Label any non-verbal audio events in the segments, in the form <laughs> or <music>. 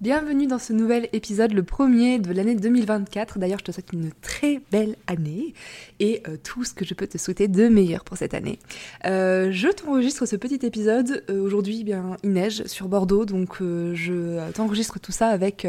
Bienvenue dans ce nouvel épisode, le premier de l'année 2024. D'ailleurs, je te souhaite une très belle année et euh, tout ce que je peux te souhaiter de meilleur pour cette année. Euh, je t'enregistre ce petit épisode. Euh, aujourd'hui, eh bien, il neige sur Bordeaux, donc je t'enregistre tout ça avec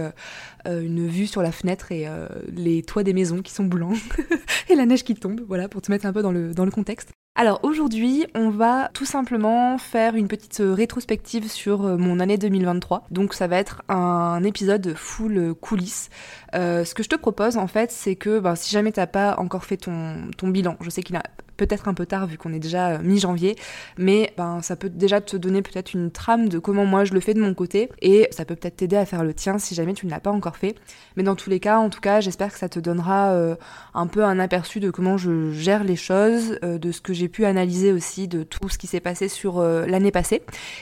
une vue sur la fenêtre et les toits des maisons qui sont blancs <laughs> et la neige qui tombe, voilà, pour te mettre un peu dans le, dans le contexte. Alors aujourd'hui, on va tout simplement faire une petite euh, rétrospective sur euh, mon année 2023. Donc ça va être un épisode full euh, coulisses. ce que je te propose en fait, c'est que ben, si jamais t'as pas encore fait ton, ton bilan, je sais qu'il a peut-être un peu tard vu qu'on est déjà euh, mi-janvier, mais ben, ça peut déjà te donner peut-être une trame de comment moi je le fais de mon côté et ça peut peut-être t'aider à faire le tien si jamais tu ne l'as pas encore fait. Mais dans tous les cas, en tout cas, j'espère que ça te donnera euh, un peu un aperçu de comment je gère les choses, euh, de ce que j'ai pu analyser aussi de tout ce qui s'est passé sur l'année passée.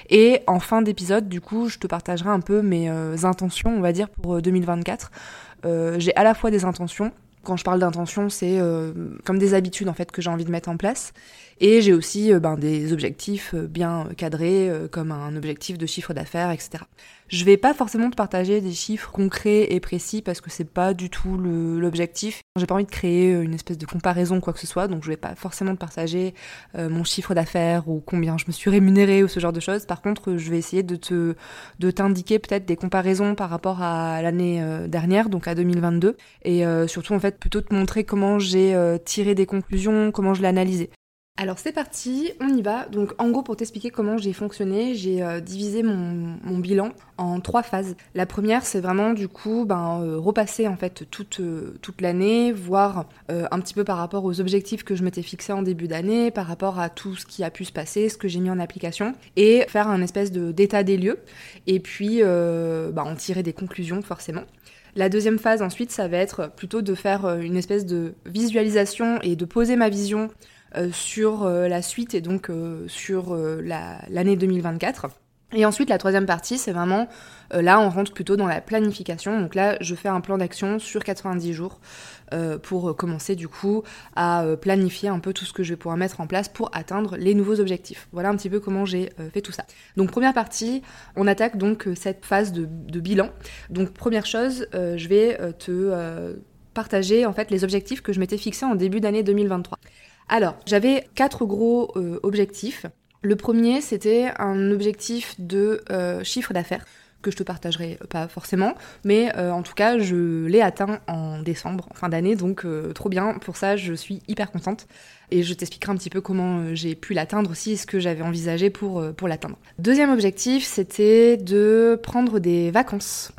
Et en fin d'épisode, du coup, je te partagerai un peu mes intentions, on va dire, pour 2024. j'ai à la fois des intentions quand je parle d'intention, c'est euh, comme des habitudes en fait que j'ai envie de mettre en place. Et j'ai aussi euh, ben, des objectifs euh, bien cadrés, comme un objectif de chiffre d'affaires, etc. Je vais pas forcément te partager des chiffres concrets et précis parce que c'est pas du tout l'objectif. J'ai pas envie de créer une espèce de comparaison quoi que ce soit, donc je vais pas forcément te partager mon chiffre d'affaires ou combien je me suis rémunérée ou ce genre de choses. Par contre, je vais essayer de te de t'indiquer peut-être des comparaisons par rapport à l'année dernière, donc à 2022, et surtout en fait plutôt te montrer comment j'ai euh, tiré des conclusions, comment je l'ai analysé. Alors c'est parti, on y va. Donc en gros pour t'expliquer comment j'ai fonctionné, j'ai euh, divisé mon, bilan en trois phases. La première c'est vraiment du coup ben, euh, repasser en fait toute, toute l'année, voir un petit peu par rapport aux objectifs que je m'étais fixé en début d'année, par rapport à tout ce qui a pu se passer, ce que j'ai mis en application, et faire un espèce d'état des lieux, et puis ben, en tirer des conclusions forcément. La deuxième phase ensuite, ça va être plutôt de faire euh, une espèce de visualisation et de poser ma vision euh, sur euh, la suite et donc sur l'année 2024. Et ensuite, la troisième partie, c'est vraiment, là, on rentre plutôt dans la planification. Donc là, je fais un plan d'action sur 90 jours euh, pour commencer du coup à euh, planifier un peu tout ce que je vais pouvoir mettre en place pour atteindre les nouveaux objectifs. Voilà un petit peu comment j'ai euh, fait tout ça. Donc première partie, on attaque donc cette phase de, bilan. Donc première chose, je vais te partager en fait les objectifs que je m'étais fixés en début d'année 2023. Alors, j'avais quatre gros objectifs. Le premier, c'était un objectif de chiffre d'affaires que je te partagerai pas forcément, mais euh, en tout cas je l'ai atteint en décembre, fin d'année, donc euh, trop bien. Pour ça, je suis hyper contente et je t'expliquerai un petit peu comment euh, j'ai pu l'atteindre aussi et ce que j'avais envisagé pour, pour l'atteindre. Deuxième objectif, c'était de prendre des vacances.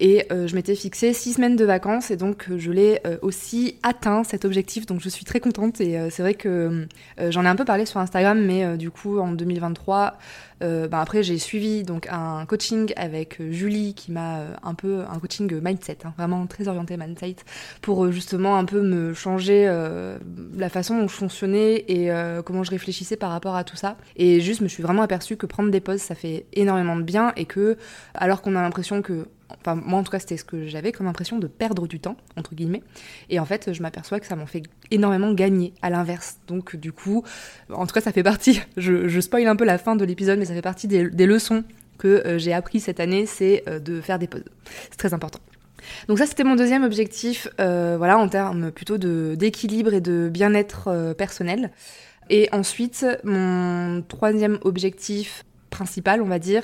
Et euh, je m'étais fixé six semaines de vacances et donc euh, je l'ai euh, aussi atteint cet objectif. Donc je suis très contente et c'est vrai que j'en ai un peu parlé sur Instagram, mais du coup en 2023, ben après j'ai suivi donc un coaching avec Julie qui m'a un peu un coaching mindset, hein, vraiment très orienté mindset, pour justement un peu me changer la façon dont je fonctionnais et comment je réfléchissais par rapport à tout ça. Et juste me suis vraiment aperçue que prendre des pauses ça fait énormément de bien et que alors qu'on a l'impression que Enfin, moi en tout cas, c'était ce que j'avais comme impression de perdre du temps, entre guillemets. Et en fait, je m'aperçois que ça m'en fait énormément gagner, à l'inverse. Donc, du coup, en tout cas, ça fait partie, <laughs> je, je spoil un peu la fin de l'épisode, mais ça fait partie des, leçons que euh, j'ai appris cette année, c'est euh, de faire des pauses. C'est très important. Donc ça, c'était mon deuxième objectif, euh, voilà, en termes plutôt d'équilibre et de bien-être personnel. Et ensuite, mon troisième objectif principal, on va dire,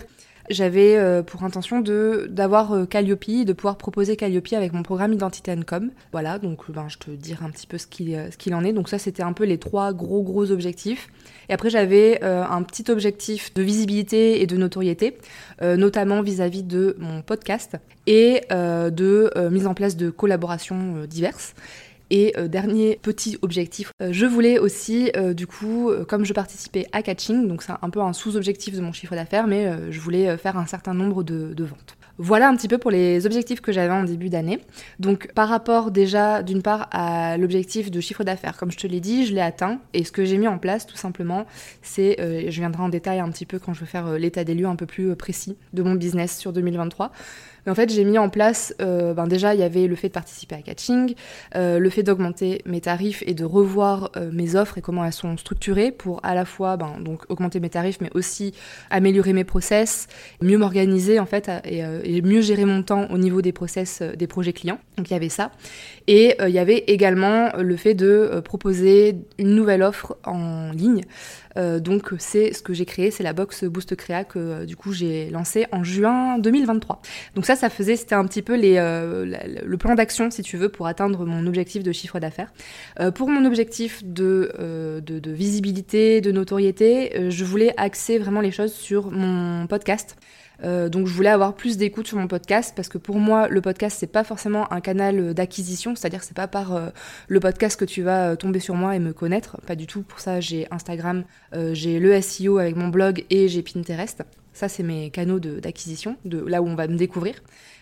j'avais euh, pour intention de d'avoir euh, Calliope, de pouvoir proposer Calliope avec mon programme Identité Com. Voilà, donc ben, je te dirai un petit peu ce qu'il ce qu'il en est. Donc ça, c'était un peu les trois gros gros objectifs. Et après, j'avais un petit objectif de visibilité et de notoriété, notamment vis-à-vis de mon podcast et de mise en place de collaborations diverses. Et euh, dernier petit objectif, euh, je voulais aussi, euh, du coup, comme je participais à Catching, donc c'est un peu un sous-objectif de mon chiffre d'affaires, mais je voulais faire un certain nombre de, ventes. Voilà un petit peu pour les objectifs que j'avais en début d'année. Donc par rapport déjà d'une part à l'objectif de chiffre d'affaires, comme je te l'ai dit, je l'ai atteint. Et ce que j'ai mis en place tout simplement, c'est, je viendrai en détail un petit peu quand je vais faire l'état des lieux un peu plus précis de mon business sur 2023. En fait, j'ai mis en place, euh, ben déjà, il y avait le fait de participer à Catching, euh, le fait d'augmenter mes tarifs et de revoir euh, mes offres et comment elles sont structurées pour à la fois ben, donc, augmenter mes tarifs, mais aussi améliorer mes process, mieux m'organiser en fait et, et, mieux gérer mon temps au niveau des process des projets clients. Donc il y avait ça. Et il y avait également le fait de proposer une nouvelle offre en ligne. Donc c'est ce que j'ai créé, c'est la box Boost Créa que du coup j'ai lancé en juin 2023. Donc ça ça, faisait, c'était un petit peu euh, le plan d'action, si tu veux, pour atteindre mon objectif de chiffre d'affaires. Euh, pour mon objectif euh, de, visibilité, de notoriété, je voulais axer vraiment les choses sur mon podcast. Donc je voulais avoir plus d'écoute sur mon podcast parce que pour moi le podcast c'est pas forcément un canal d'acquisition, c'est-à-dire c'est pas par le podcast que tu vas tomber sur moi et me connaître, pas du tout. Pour ça j'ai Instagram, j'ai le SEO avec mon blog et j'ai Pinterest. Ça, c'est mes canaux d'acquisition, de, là où on va me découvrir.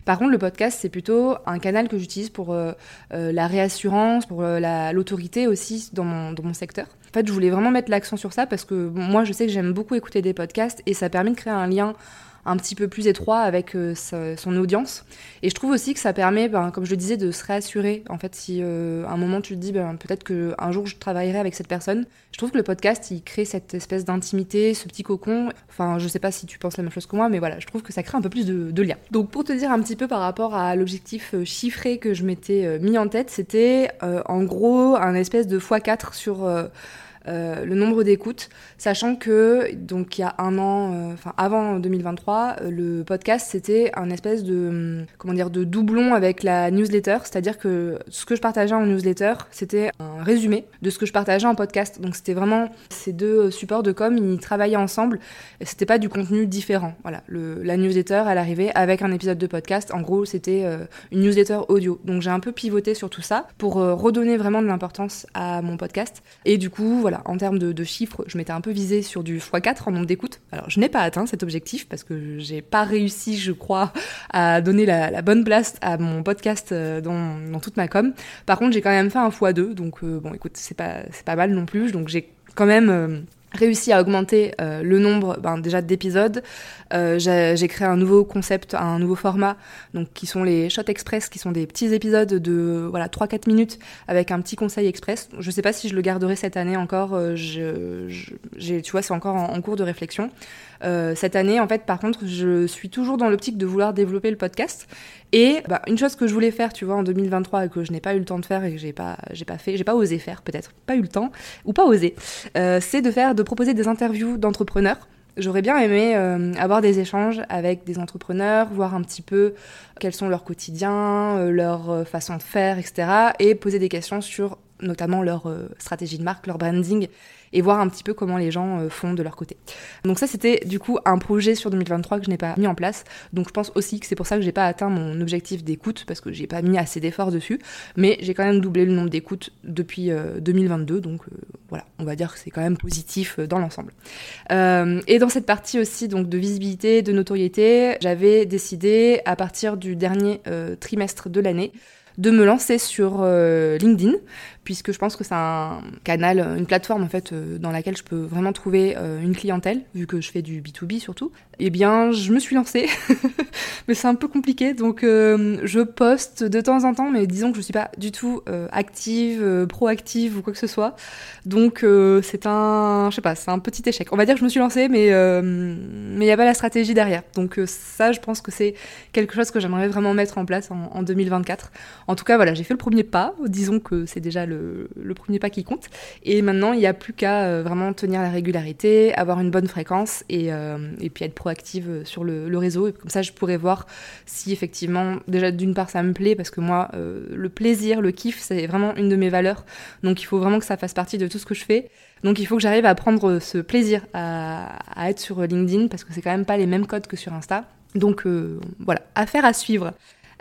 Par contre, le podcast, c'est plutôt un canal que j'utilise pour euh, euh, la réassurance, pour euh, l'autorité aussi dans mon, dans mon secteur. En fait, je voulais vraiment mettre l'accent sur ça parce que moi, je sais que j'aime beaucoup écouter des podcasts et ça permet de créer un lien un petit peu plus étroit avec euh, son audience. Et je trouve aussi que ça permet, ben, comme je le disais, de se réassurer. En fait, si euh, à un moment tu te dis, ben, peut-être qu'un jour je travaillerai avec cette personne, je trouve que le podcast, il crée cette espèce d'intimité, ce petit cocon. Enfin, je sais pas si tu penses la même chose que moi, mais voilà, je trouve que ça crée un peu plus de, de lien. Donc, pour te dire un petit peu par rapport à l'objectif euh, chiffré que je m'étais mis en tête, c'était en gros un espèce de x4 sur euh, le nombre d'écoutes, sachant que donc il y a un an, euh, enfin avant 2023, euh, le podcast c'était un espèce de hum, comment dire de doublon avec la newsletter, c'est-à-dire que ce que je partageais en newsletter c'était un résumé de ce que je partageais en podcast. Donc c'était vraiment ces deux supports de com, ils travaillaient ensemble, c'était pas du contenu différent. Voilà, la newsletter elle arrivait avec un épisode de podcast. En gros c'était une newsletter audio. Donc j'ai un peu pivoté sur tout ça pour redonner vraiment de l'importance à mon podcast. Et du coup voilà en termes de, chiffres, je m'étais un peu visée sur du x4 en nombre d'écoutes. Alors, je n'ai pas atteint cet objectif parce que j'ai pas réussi, je crois, à donner la, bonne place à mon podcast euh, dans, toute ma com. Par contre, j'ai quand même fait un x2, donc euh, bon, écoute, c'est pas, c'est pas mal non plus. Donc, j'ai quand même. Euh, réussi à augmenter le nombre ben, déjà d'épisodes. j'ai créé un nouveau concept, un nouveau format, donc qui sont les Shot Express, qui sont des petits épisodes de voilà 3-4 minutes avec un petit conseil express. Je sais pas si je le garderai cette année encore. je, tu vois, c'est encore en, cours de réflexion. Euh, cette année, en fait, par contre, je suis toujours dans l'optique de vouloir développer le podcast. Et bah, une chose que je voulais faire, tu vois, en 2023 et que je n'ai pas eu le temps de faire et que j'ai pas, j'ai pas fait, j'ai pas osé faire, peut-être, pas eu le temps ou pas osé, euh, c'est de faire, de proposer des interviews d'entrepreneurs. J'aurais bien aimé euh, avoir des échanges avec des entrepreneurs, voir un petit peu quels sont leurs quotidiens, leur façon de faire, etc. Et poser des questions sur notamment leur stratégie de marque, leur branding et voir un petit peu comment les gens euh, font de leur côté. Donc ça c'était du coup un projet sur 2023 que je n'ai pas mis en place. Donc je pense aussi que c'est pour ça que j'ai pas atteint mon objectif d'écoute parce que j'ai pas mis assez d'efforts dessus, mais j'ai quand même doublé le nombre d'écoutes depuis 2022 euh, donc euh, voilà, on va dire que c'est quand même positif dans l'ensemble. et dans cette partie aussi donc de visibilité, de notoriété, j'avais décidé à partir du dernier trimestre de l'année de me lancer sur LinkedIn puisque je pense que c'est un canal, une plateforme en fait euh, dans laquelle je peux vraiment trouver euh, une clientèle, vu que je fais du B2B surtout. Eh bien, je me suis lancée, <laughs> mais c'est un peu compliqué, donc euh, je poste de temps en temps, mais disons que je suis pas du tout active, proactive ou quoi que ce soit. Donc c'est un, je sais pas, c'est un petit échec. On va dire que je me suis lancée, mais il y a pas la stratégie derrière. Donc ça, je pense que c'est quelque chose que j'aimerais vraiment mettre en place en, en 2024. En tout cas, voilà, j'ai fait le premier pas. Disons que c'est déjà le, premier pas qui compte. Et maintenant, il n'y a plus qu'à vraiment tenir la régularité, avoir une bonne fréquence et, et puis être proactive sur le, le, réseau. Et comme ça, je pourrais voir si effectivement, déjà d'une part, ça me plaît parce que moi, le plaisir, le kiff, c'est vraiment une de mes valeurs. Donc il faut vraiment que ça fasse partie de tout ce que je fais. Donc il faut que j'arrive à prendre ce plaisir à, être sur LinkedIn parce que c'est quand même pas les mêmes codes que sur Insta. Donc euh, voilà, affaire à suivre.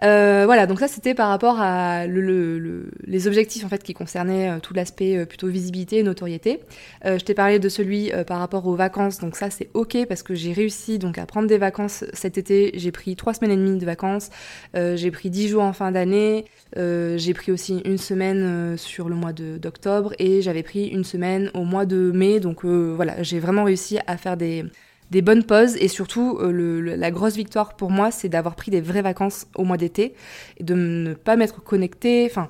Euh, voilà, donc ça c'était par rapport à les objectifs en fait qui concernaient euh, tout l'aspect euh, plutôt visibilité et notoriété. je t'ai parlé de celui par rapport aux vacances, donc ça c'est ok parce que j'ai réussi donc à prendre des vacances cet été. J'ai pris trois semaines et demie de vacances, j'ai pris dix jours en fin d'année, j'ai pris aussi une semaine sur le mois d'octobre et j'avais pris une semaine au mois de mai. Donc voilà, j'ai vraiment réussi à faire des des bonnes pauses et surtout euh, la grosse victoire pour moi c'est d'avoir pris des vraies vacances au mois d'été et de ne pas m'être connecté enfin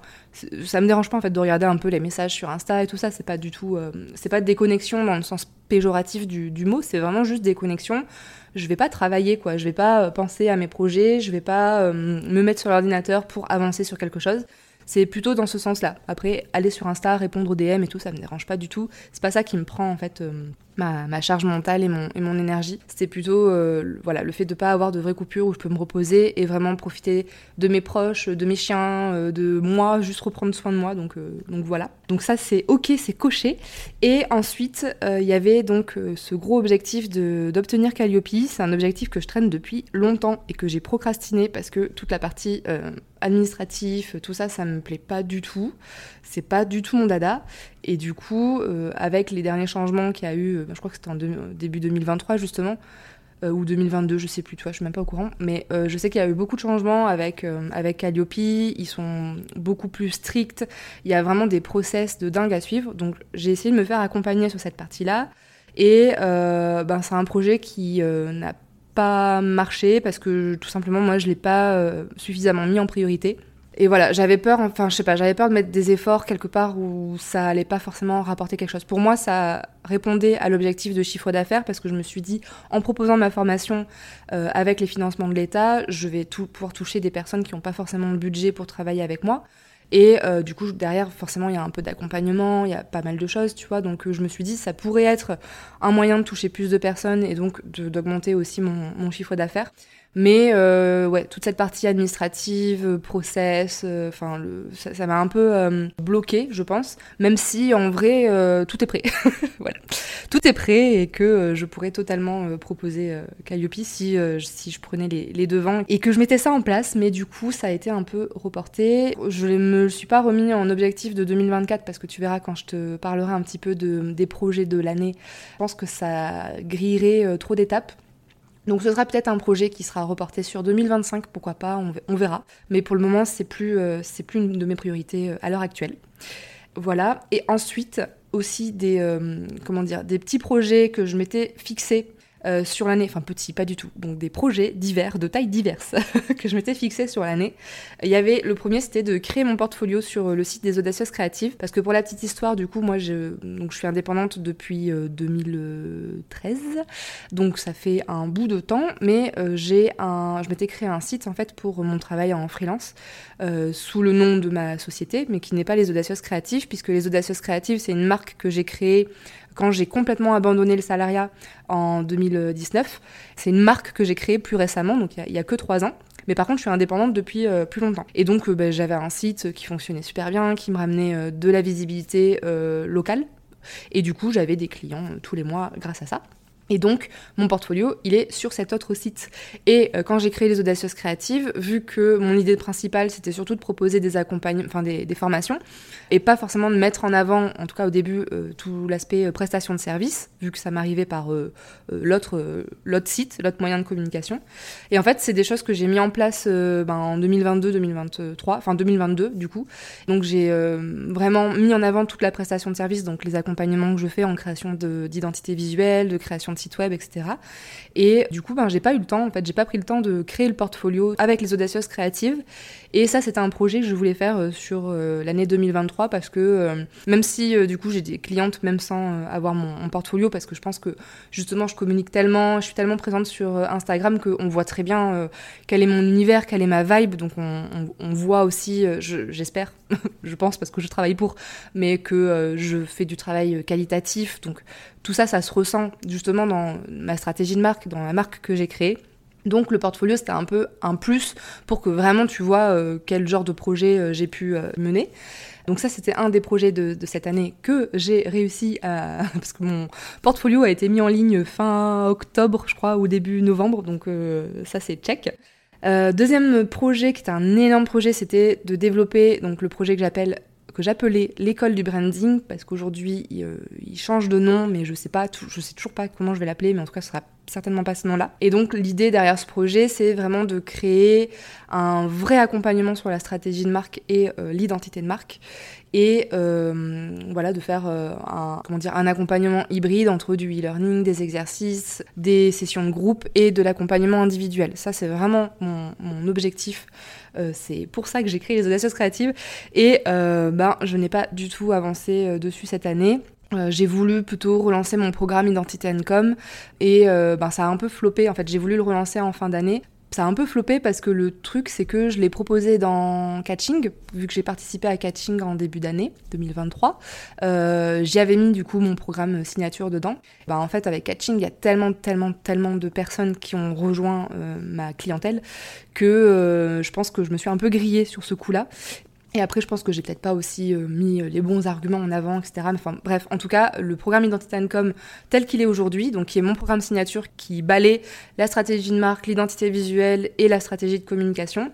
ça me dérange pas en fait de regarder un peu les messages sur Insta et tout ça. C'est pas du tout euh, c'est pas des connexions dans le sens péjoratif du, du mot. C'est vraiment juste des connexions. Je vais pas travailler quoi. Je vais pas euh, penser à mes projets. Je vais pas me mettre sur l'ordinateur pour avancer sur quelque chose c'est plutôt dans ce sens-là. Après, aller sur Insta, répondre aux DM et tout, ça me dérange pas du tout. C'est pas ça qui me prend en fait ma, charge mentale et mon, énergie. C'est plutôt euh, voilà, le fait de pas avoir de vraies coupures où je peux me reposer et vraiment profiter de mes proches, de mes chiens, euh, de moi, juste reprendre soin de moi. Donc, euh, donc voilà. Donc ça c'est ok, c'est coché. Et ensuite, il y avait donc ce gros objectif d'obtenir Calliope. C'est un objectif que je traîne depuis longtemps et que j'ai procrastiné parce que toute la partie administrative, tout ça, ça me plaît pas du tout. C'est pas du tout mon dada. Et du coup, euh, avec les derniers changements qu'il y a eu, euh, je crois que c'était en début 2023 justement, euh, ou 2022, je sais plus, tu vois, je suis même pas au courant, mais je sais qu'il y a eu beaucoup de changements avec, avec Calliope, ils sont beaucoup plus stricts, il y a vraiment des process de dingue à suivre, donc j'ai essayé de me faire accompagner sur cette partie-là, et ben, c'est un projet qui n'a pas marché parce que tout simplement moi je l'ai pas suffisamment mis en priorité. Et voilà, j'avais peur, enfin, je sais pas, j'avais peur de mettre des efforts quelque part où ça allait pas forcément rapporter quelque chose. Pour moi, ça répondait à l'objectif de chiffre d'affaires parce que je me suis dit, en proposant ma formation euh, avec les financements de l'État, je vais tout, pouvoir toucher des personnes qui n'ont pas forcément le budget pour travailler avec moi. Et euh, du coup, derrière, forcément, il y a un peu d'accompagnement, il y a pas mal de choses, tu vois. Donc, euh, je me suis dit, ça pourrait être un moyen de toucher plus de personnes et donc d'augmenter aussi mon, mon chiffre d'affaires. Mais euh, ouais, toute cette partie administrative, euh, process, euh, enfin, ça m'a un peu euh, bloqué, je pense. Même si en vrai, tout est prêt. <laughs> voilà, tout est prêt et que je pourrais totalement proposer Calliope si si je prenais les, devants et que je mettais ça en place. Mais du coup, ça a été un peu reporté. Je me suis pas remis en objectif de 2024 parce que tu verras quand je te parlerai un petit peu de, des projets de l'année. Je pense que ça grillerait trop d'étapes. Donc ce sera peut-être un projet qui sera reporté sur 2025, pourquoi pas, on, verra. Mais pour le moment, c'est plus, euh, plus une de mes priorités euh, à l'heure actuelle. Voilà. Et ensuite aussi des, euh, comment dire, des petits projets que je m'étais fixés euh, sur l'année, enfin petit, pas du tout, donc des projets divers, de tailles diverses, <laughs> que je m'étais fixé sur l'année. Il y avait, le premier c'était de créer mon portfolio sur euh, le site des Audacieuses Créatives, parce que pour la petite histoire, du coup, moi je, donc, je suis indépendante depuis 2013, euh, donc ça fait un bout de temps, mais j'ai un, je m'étais créé un site en fait pour mon travail en freelance, sous le nom de ma société, mais qui n'est pas les Audacieuses Créatives, puisque les Audacieuses Créatives c'est une marque que j'ai créée quand j'ai complètement abandonné le salariat en 2019. C'est une marque que j'ai créée plus récemment, donc il y, a que trois ans. Mais par contre, je suis indépendante depuis euh, plus longtemps. Et donc, euh, bah, j'avais un site qui fonctionnait super bien, qui me ramenait euh, de la visibilité locale. Et du coup, j'avais des clients tous les mois grâce à ça. Et donc, mon portfolio, il est sur cet autre site. Et euh, quand j'ai créé les Audacieuses Créatives, vu que mon idée principale, c'était surtout de proposer des enfin des, formations, et pas forcément de mettre en avant, en tout cas au début, euh, tout l'aspect euh, prestation de service, vu que ça m'arrivait par l'autre l'autre site, l'autre moyen de communication. Et en fait, c'est des choses que j'ai mis en place ben, en 2022-2023, enfin 2022 du coup. Donc j'ai vraiment mis en avant toute la prestation de service, donc les accompagnements que je fais en création d'identité visuelle, de création de site web, etc. Et du coup, ben, j'ai pas eu le temps, en fait, j'ai pas pris le temps de créer le portfolio avec les audacieuses créatives. Et ça, c'était un projet que je voulais faire euh, sur euh, l'année 2023 parce que euh, même si du coup j'ai des clientes même sans avoir mon, portfolio, parce que je pense que justement je communique tellement, je suis tellement présente sur Instagram qu'on voit très bien quel est mon univers, quelle est ma vibe. Donc on, on voit aussi, j'espère, <laughs> je pense parce que je travaille pour, mais que je fais du travail qualitatif. Donc tout ça, ça se ressent justement dans ma stratégie de marque, dans la marque que j'ai créée. Donc le portfolio, c'était un peu un plus pour que vraiment tu vois euh, quel genre de projet euh, j'ai pu euh, mener. Donc ça, c'était un des projets de, cette année que j'ai réussi à... <laughs> Parce que mon portfolio a été mis en ligne fin octobre, je crois, ou début novembre. Donc ça, c'est check. deuxième projet, qui était un énorme projet, c'était de développer donc le projet que j'appelle que j'appelais l'école du branding parce qu'aujourd'hui il, change de nom mais je sais pas je sais toujours pas comment je vais l'appeler mais en tout cas ce sera certainement pas ce nom-là. Et donc l'idée derrière ce projet, c'est vraiment de créer un vrai accompagnement sur la stratégie de marque et euh, l'identité de marque et euh, voilà de faire euh, un comment dire un accompagnement hybride entre du e-learning, des exercices, des sessions de groupe et de l'accompagnement individuel. Ça c'est vraiment mon, mon objectif. c'est pour ça que j'ai créé les audacieuses créatives et ben je n'ai pas du tout avancé dessus cette année. Euh, j'ai voulu plutôt relancer mon programme Identité Com et euh, ben, ça a un peu floppé. En fait, j'ai voulu le relancer en fin d'année. Ça a un peu floppé parce que le truc, c'est que je l'ai proposé dans Catching, vu que j'ai participé à Catching en début d'année 2023. Euh, J'y avais mis du coup mon programme signature dedans. Ben, en fait, avec Catching, il y a tellement, tellement, tellement de personnes qui ont rejoint euh, ma clientèle que je pense que je me suis un peu grillée sur ce coup-là. Et après, je pense que j'ai peut-être pas aussi euh, mis euh, les bons arguments en avant, etc. enfin, bref, en tout cas, le programme Identité Income tel qu'il est aujourd'hui, donc qui est mon programme signature qui balaye la stratégie de marque, l'identité visuelle et la stratégie de communication,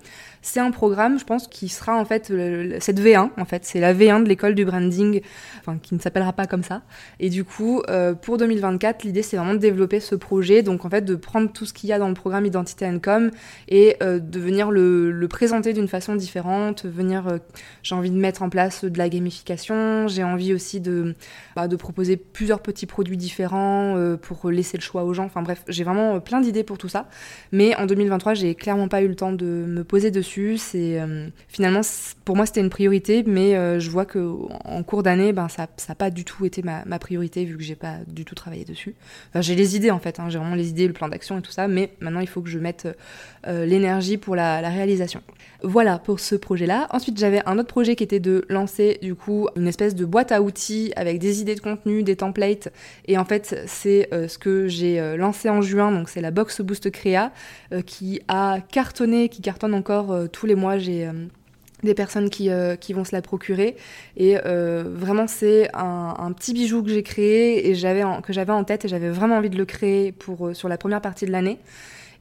c'est un programme, je pense, qui sera en fait cette V1, en fait, c'est la V1 de l'école du branding, enfin, qui ne s'appellera pas comme ça. Et du coup, euh, pour 2024, l'idée c'est vraiment de développer ce projet, donc en fait de prendre tout ce qu'il y a dans le programme Identité Com et euh, de venir le, présenter d'une façon différente, venir, euh, j'ai envie de mettre en place de la gamification, j'ai envie aussi de, bah, de proposer plusieurs petits produits différents pour laisser le choix aux gens. Enfin bref, j'ai vraiment plein d'idées pour tout ça. Mais en 2023, j'ai clairement pas eu le temps de me poser dessus c'est euh, finalement pour moi c'était une priorité, mais euh, je vois que en cours d'année, ben ça n'a pas du tout été ma, priorité vu que j'ai pas du tout travaillé dessus. j'ai les idées en fait, hein, j'ai vraiment les idées, le plan d'action et tout ça, mais maintenant il faut que je mette euh, l'énergie pour la, réalisation. Voilà pour ce projet-là. Ensuite, j'avais un autre projet qui était de lancer du coup une espèce de boîte à outils avec des idées de contenu, des templates. Et en fait, c'est ce que j'ai lancé en juin. Donc, c'est la Box Boost Créa qui a cartonné, qui cartonne encore tous les mois, j'ai euh, des personnes qui, euh, qui, vont se la procurer. Et vraiment, c'est un, petit bijou que j'ai créé et que j'avais en tête et j'avais vraiment envie de le créer pour, sur la première partie de l'année.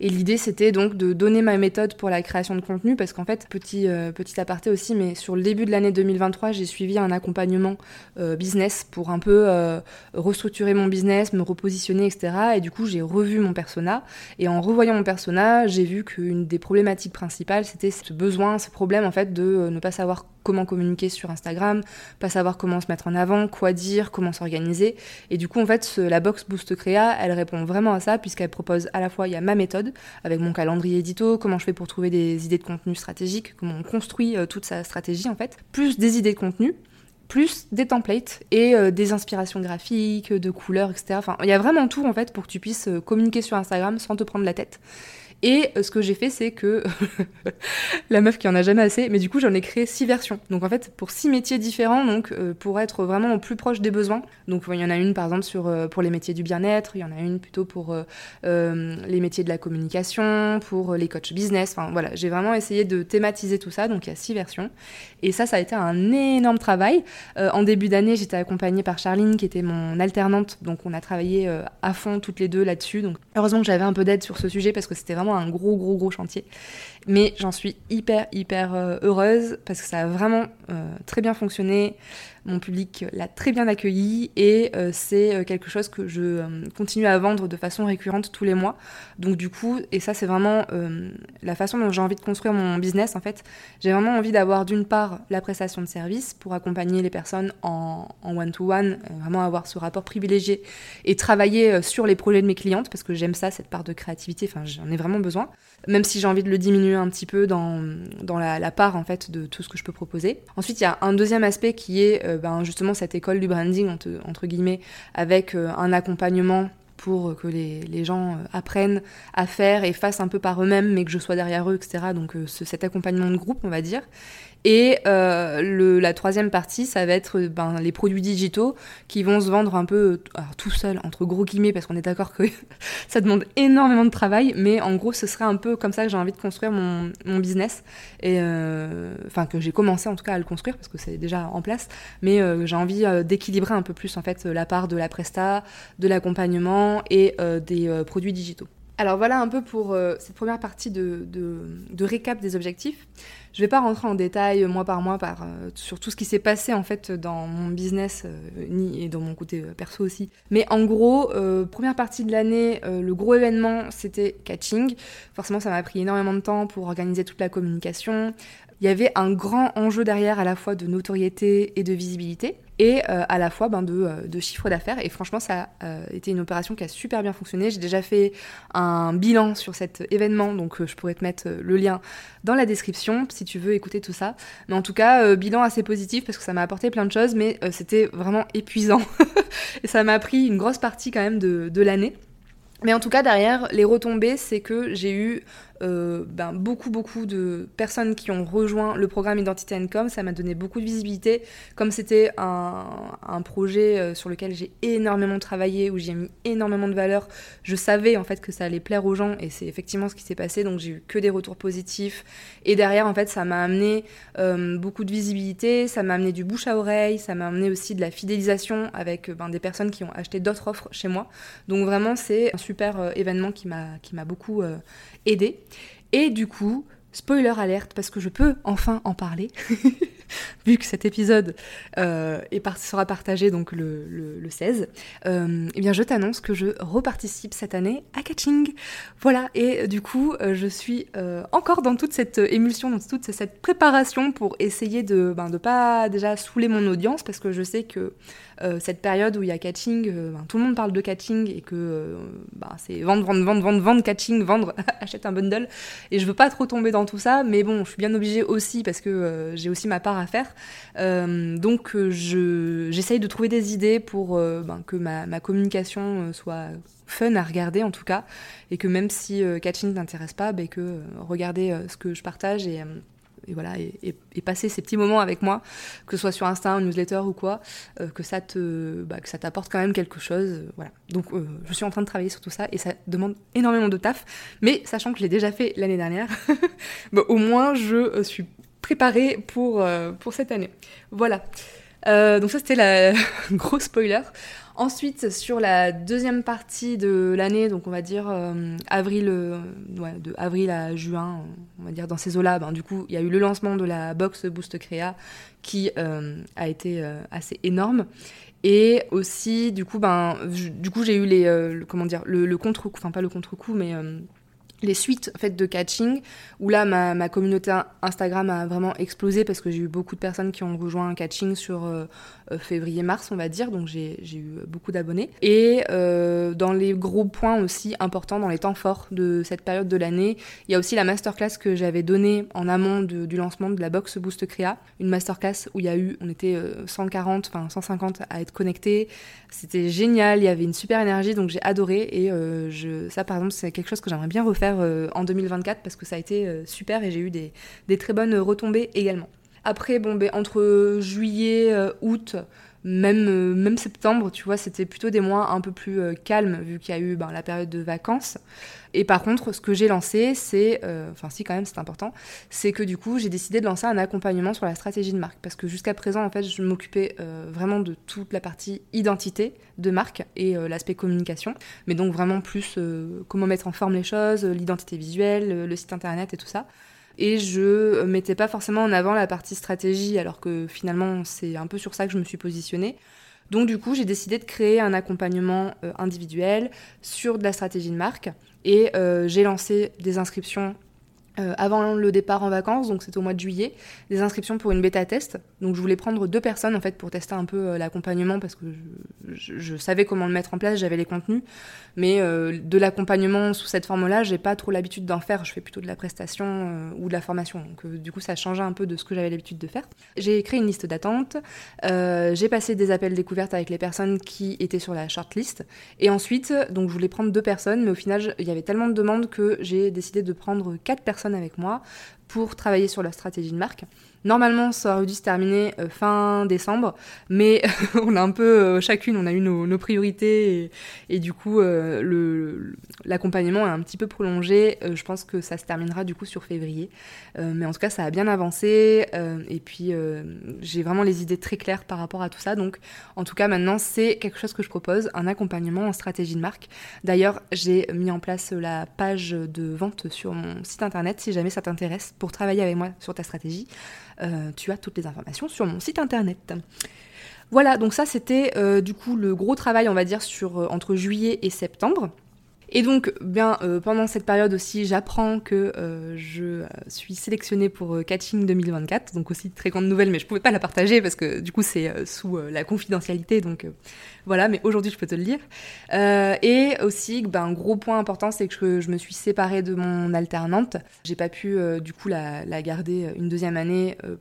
Et l'idée, c'était donc de donner ma méthode pour la création de contenu, parce qu'en fait, petit, euh, petit aparté aussi, mais sur le début de l'année 2023, j'ai suivi un accompagnement euh, business pour un peu euh, restructurer mon business, me repositionner, etc. Et du coup, j'ai revu mon persona. Et en revoyant mon persona, j'ai vu qu'une des problématiques principales, c'était ce besoin, ce problème, en fait, de ne pas savoir comment communiquer sur Instagram, pas savoir comment se mettre en avant, quoi dire, comment s'organiser. Et du coup, en fait, la box Boost Créa, elle répond vraiment à ça, puisqu'elle propose à la fois, il y a ma méthode, avec mon calendrier édito, comment je fais pour trouver des idées de contenu stratégiques, comment on construit euh, toute sa stratégie, en fait, plus des idées de contenu plus des templates et euh, des inspirations graphiques, de couleurs, etc. Enfin, il y a vraiment tout en fait pour que tu puisses euh, communiquer sur Instagram sans te prendre la tête. Et euh, ce que j'ai fait, c'est que <laughs> la meuf qui en a jamais assez, mais du coup j'en ai créé six versions. Donc en fait pour six métiers différents, donc euh, pour être vraiment au plus proche des besoins. Donc il y en a une par exemple euh, pour les métiers du bien-être, il y en a une plutôt pour les métiers de la communication, pour les coachs business. Enfin voilà, j'ai vraiment essayé de thématiser tout ça. Donc il y a six versions. Et ça, ça a été un énorme travail. en début d'année, j'étais accompagnée par Charline qui était mon alternante. Donc on a travaillé à fond toutes les deux là-dessus. Donc heureusement que j'avais un peu d'aide sur ce sujet parce que c'était vraiment un gros, gros, gros chantier. Mais j'en suis hyper, hyper euh, heureuse parce que ça a vraiment euh, très bien fonctionné. Mon public l'a très bien accueilli et c'est quelque chose que je continue à vendre de façon récurrente tous les mois. Donc du coup, et ça c'est vraiment la façon dont j'ai envie de construire mon business en fait, j'ai vraiment envie d'avoir d'une part la prestation de service pour accompagner les personnes en one-to-one, vraiment avoir ce rapport privilégié et travailler sur les projets de mes clientes parce que j'aime ça, cette part de créativité, enfin j'en ai vraiment besoin même si j'ai envie de le diminuer un petit peu dans, la, part en fait de tout ce que je peux proposer. Ensuite, il y a un deuxième aspect qui est euh, ben, justement cette école du branding entre, guillemets avec euh, un accompagnement pour que les, les, gens euh, apprennent à faire et fassent un peu par eux-mêmes, mais que je sois derrière eux, etc. Donc cet accompagnement de groupe, on va dire. Et euh, le, la troisième partie, ça va être ben, les produits digitaux qui vont se vendre un peu alors, tout seul, entre gros guillemets, parce qu'on est d'accord que <laughs> ça demande énormément de travail, mais en gros, ce serait un peu comme ça que j'ai envie de construire mon, mon business. Et euh, enfin, que j'ai commencé en tout cas à le construire, parce que c'est déjà en place, mais euh, j'ai envie d'équilibrer un peu plus en fait la part de la presta, de l'accompagnement et des produits digitaux. Alors voilà un peu pour cette première partie de, de, de récap des objectifs. Je vais pas rentrer en détail euh, mois par mois par, euh, sur tout ce qui s'est passé en fait dans mon business euh, ni, et dans mon côté perso aussi. Mais en gros, première partie de l'année, le gros événement c'était catching. Forcément, ça m'a pris énormément de temps pour organiser toute la communication. Il y avait un grand enjeu derrière à la fois de notoriété et de visibilité et euh, à la fois ben, de, euh, de chiffre d'affaires. Et franchement, ça a euh, été une opération qui a super bien fonctionné. J'ai déjà fait un bilan sur cet événement, donc je pourrais te mettre le lien dans la description si tu veux écouter tout ça. Mais en tout cas, bilan assez positif parce que ça m'a apporté plein de choses, mais c'était vraiment épuisant. <laughs> et ça m'a pris une grosse partie quand même de, de l'année. Mais en tout cas, derrière, les retombées, c'est que j'ai eu euh, ben, beaucoup, beaucoup de personnes qui ont rejoint le programme Identité Com. Ça m'a donné beaucoup de visibilité. Comme c'était un, un, projet euh, sur lequel j'ai énormément travaillé, où j'ai mis énormément de valeur, je savais en fait que ça allait plaire aux gens et c'est effectivement ce qui s'est passé. Donc j'ai eu que des retours positifs. Et derrière, en fait, ça m'a amené euh, beaucoup de visibilité, ça m'a amené du bouche à oreille, ça m'a amené aussi de la fidélisation avec ben, des personnes qui ont acheté d'autres offres chez moi. Donc vraiment, c'est un super événement qui m'a beaucoup aidé. Et du coup, spoiler alerte, parce que je peux enfin en parler, <laughs> <laughs> vu que cet épisode euh, sera partagé donc le, 16, euh, eh bien je t'annonce que je reparticipe cette année à Catching. Voilà, et du coup, euh, je suis encore dans toute cette émulsion, dans toute cette préparation pour essayer de ne ben, pas déjà saouler mon audience, parce que je sais que euh, cette période où il y a catching, euh, ben, tout le monde parle de catching et que euh, ben, c'est vendre, vendre, vendre, vendre, vendre, catching, vendre, <laughs> achète un bundle. Et je veux pas trop tomber dans tout ça, mais bon, je suis bien obligée aussi parce que j'ai aussi ma part à faire. donc j'essaye de trouver des idées pour ben, que ma, ma communication soit fun à regarder en tout cas, et que même si catching t'intéresse pas, ben, que regarder ce que je partage et et voilà, et, passer ces petits moments avec moi, que ce soit sur Insta, en newsletter ou quoi, euh, que ça te, bah, que ça t'apporte quand même quelque chose, euh, voilà. Donc euh, je suis en train de travailler sur tout ça et ça demande énormément de taf, mais sachant que je l'ai déjà fait l'année dernière, <laughs> bah, au moins je suis préparée pour pour cette année. Voilà. donc ça c'était la <laughs> gros spoiler. Ensuite, sur la deuxième partie de l'année, donc on va dire euh, avril, euh, de avril à juin, on va dire dans ces eaux-là, ben, du coup, il y a eu le lancement de la box Boost Créa qui euh, a été assez énorme. Et aussi, du coup, ben, du coup, j'ai eu les, comment dire, le, le contre-coup, enfin pas le contre-coup, mais les suites en fait de catching où là ma, ma, communauté Instagram a vraiment explosé parce que j'ai eu beaucoup de personnes qui ont rejoint un catching sur euh, euh, février-mars on va dire donc j'ai eu beaucoup d'abonnés. Et euh, dans les gros points aussi importants dans les temps forts de cette période de l'année il y a aussi la masterclass que j'avais donnée en amont du lancement de la box Boost Créa. Une masterclass où il y a eu on était 140 enfin 150 à être connectés. C'était génial il y avait une super énergie donc j'ai adoré. Et je ça par exemple c'est quelque chose que j'aimerais bien refaire euh, en 2024 parce que ça a été euh, super et j'ai eu des, très bonnes retombées également. Après, bon, ben, entre juillet, euh, août, même, même septembre, tu vois, c'était plutôt des mois un peu plus calmes vu qu'il y a eu ben, la période de vacances. Et par contre, ce que j'ai lancé, c'est, euh, enfin si quand même c'est important, c'est que du coup j'ai décidé de lancer un accompagnement sur la stratégie de marque. Parce que jusqu'à présent, en fait, je m'occupais euh, vraiment de toute la partie identité de marque et euh, l'aspect communication. Mais donc vraiment plus comment mettre en forme les choses, l'identité visuelle, le site internet et tout ça. Et je mettais pas forcément en avant la partie stratégie alors que finalement c'est un peu sur ça que je me suis positionnée. Donc du coup, j'ai décidé de créer un accompagnement euh, individuel sur de la stratégie de marque et euh, j'ai lancé des inscriptions euh, avant le départ en vacances, donc c'était au mois de juillet, des inscriptions pour une bêta test. Donc je voulais prendre deux personnes en fait pour tester un peu euh, l'accompagnement parce que je, savais comment le mettre en place, j'avais les contenus, mais euh, de l'accompagnement sous cette forme-là, j'ai pas trop l'habitude d'en faire. Je fais plutôt de la prestation ou de la formation, donc du coup ça changeait un peu de ce que j'avais l'habitude de faire. J'ai créé une liste d'attente, j'ai passé des appels découvertes avec les personnes qui étaient sur la shortlist, et ensuite donc je voulais prendre deux personnes, mais au final il y avait tellement de demandes que j'ai décidé de prendre quatre personnes avec moi pour travailler sur la stratégie de marque. Normalement, ça aurait dû se terminer euh, fin décembre, mais <laughs> on a un peu, euh, chacune, on a eu nos, priorités et, du coup, euh, l'accompagnement est un petit peu prolongé. je pense que ça se terminera du coup sur février. mais en tout cas, ça a bien avancé et puis j'ai vraiment les idées très claires par rapport à tout ça. Donc, en tout cas, maintenant, c'est quelque chose que je propose, un accompagnement en stratégie de marque. D'ailleurs, j'ai mis en place la page de vente sur mon site internet si jamais ça t'intéresse pour travailler avec moi sur ta stratégie. Euh, tu as toutes les informations sur mon site internet. Voilà, donc ça c'était euh, du coup le gros travail, on va dire, sur euh, entre juillet et septembre. Et donc, bien, pendant cette période aussi, j'apprends que je suis sélectionnée pour Catching 2024, donc aussi très grande nouvelle, mais je pouvais pas la partager parce que du coup c'est sous la confidentialité, donc voilà, mais aujourd'hui je peux te le dire. Euh, et aussi, ben, un gros point important, c'est que je, me suis séparée de mon alternante. J'ai pas pu euh, du coup la, garder une deuxième année euh,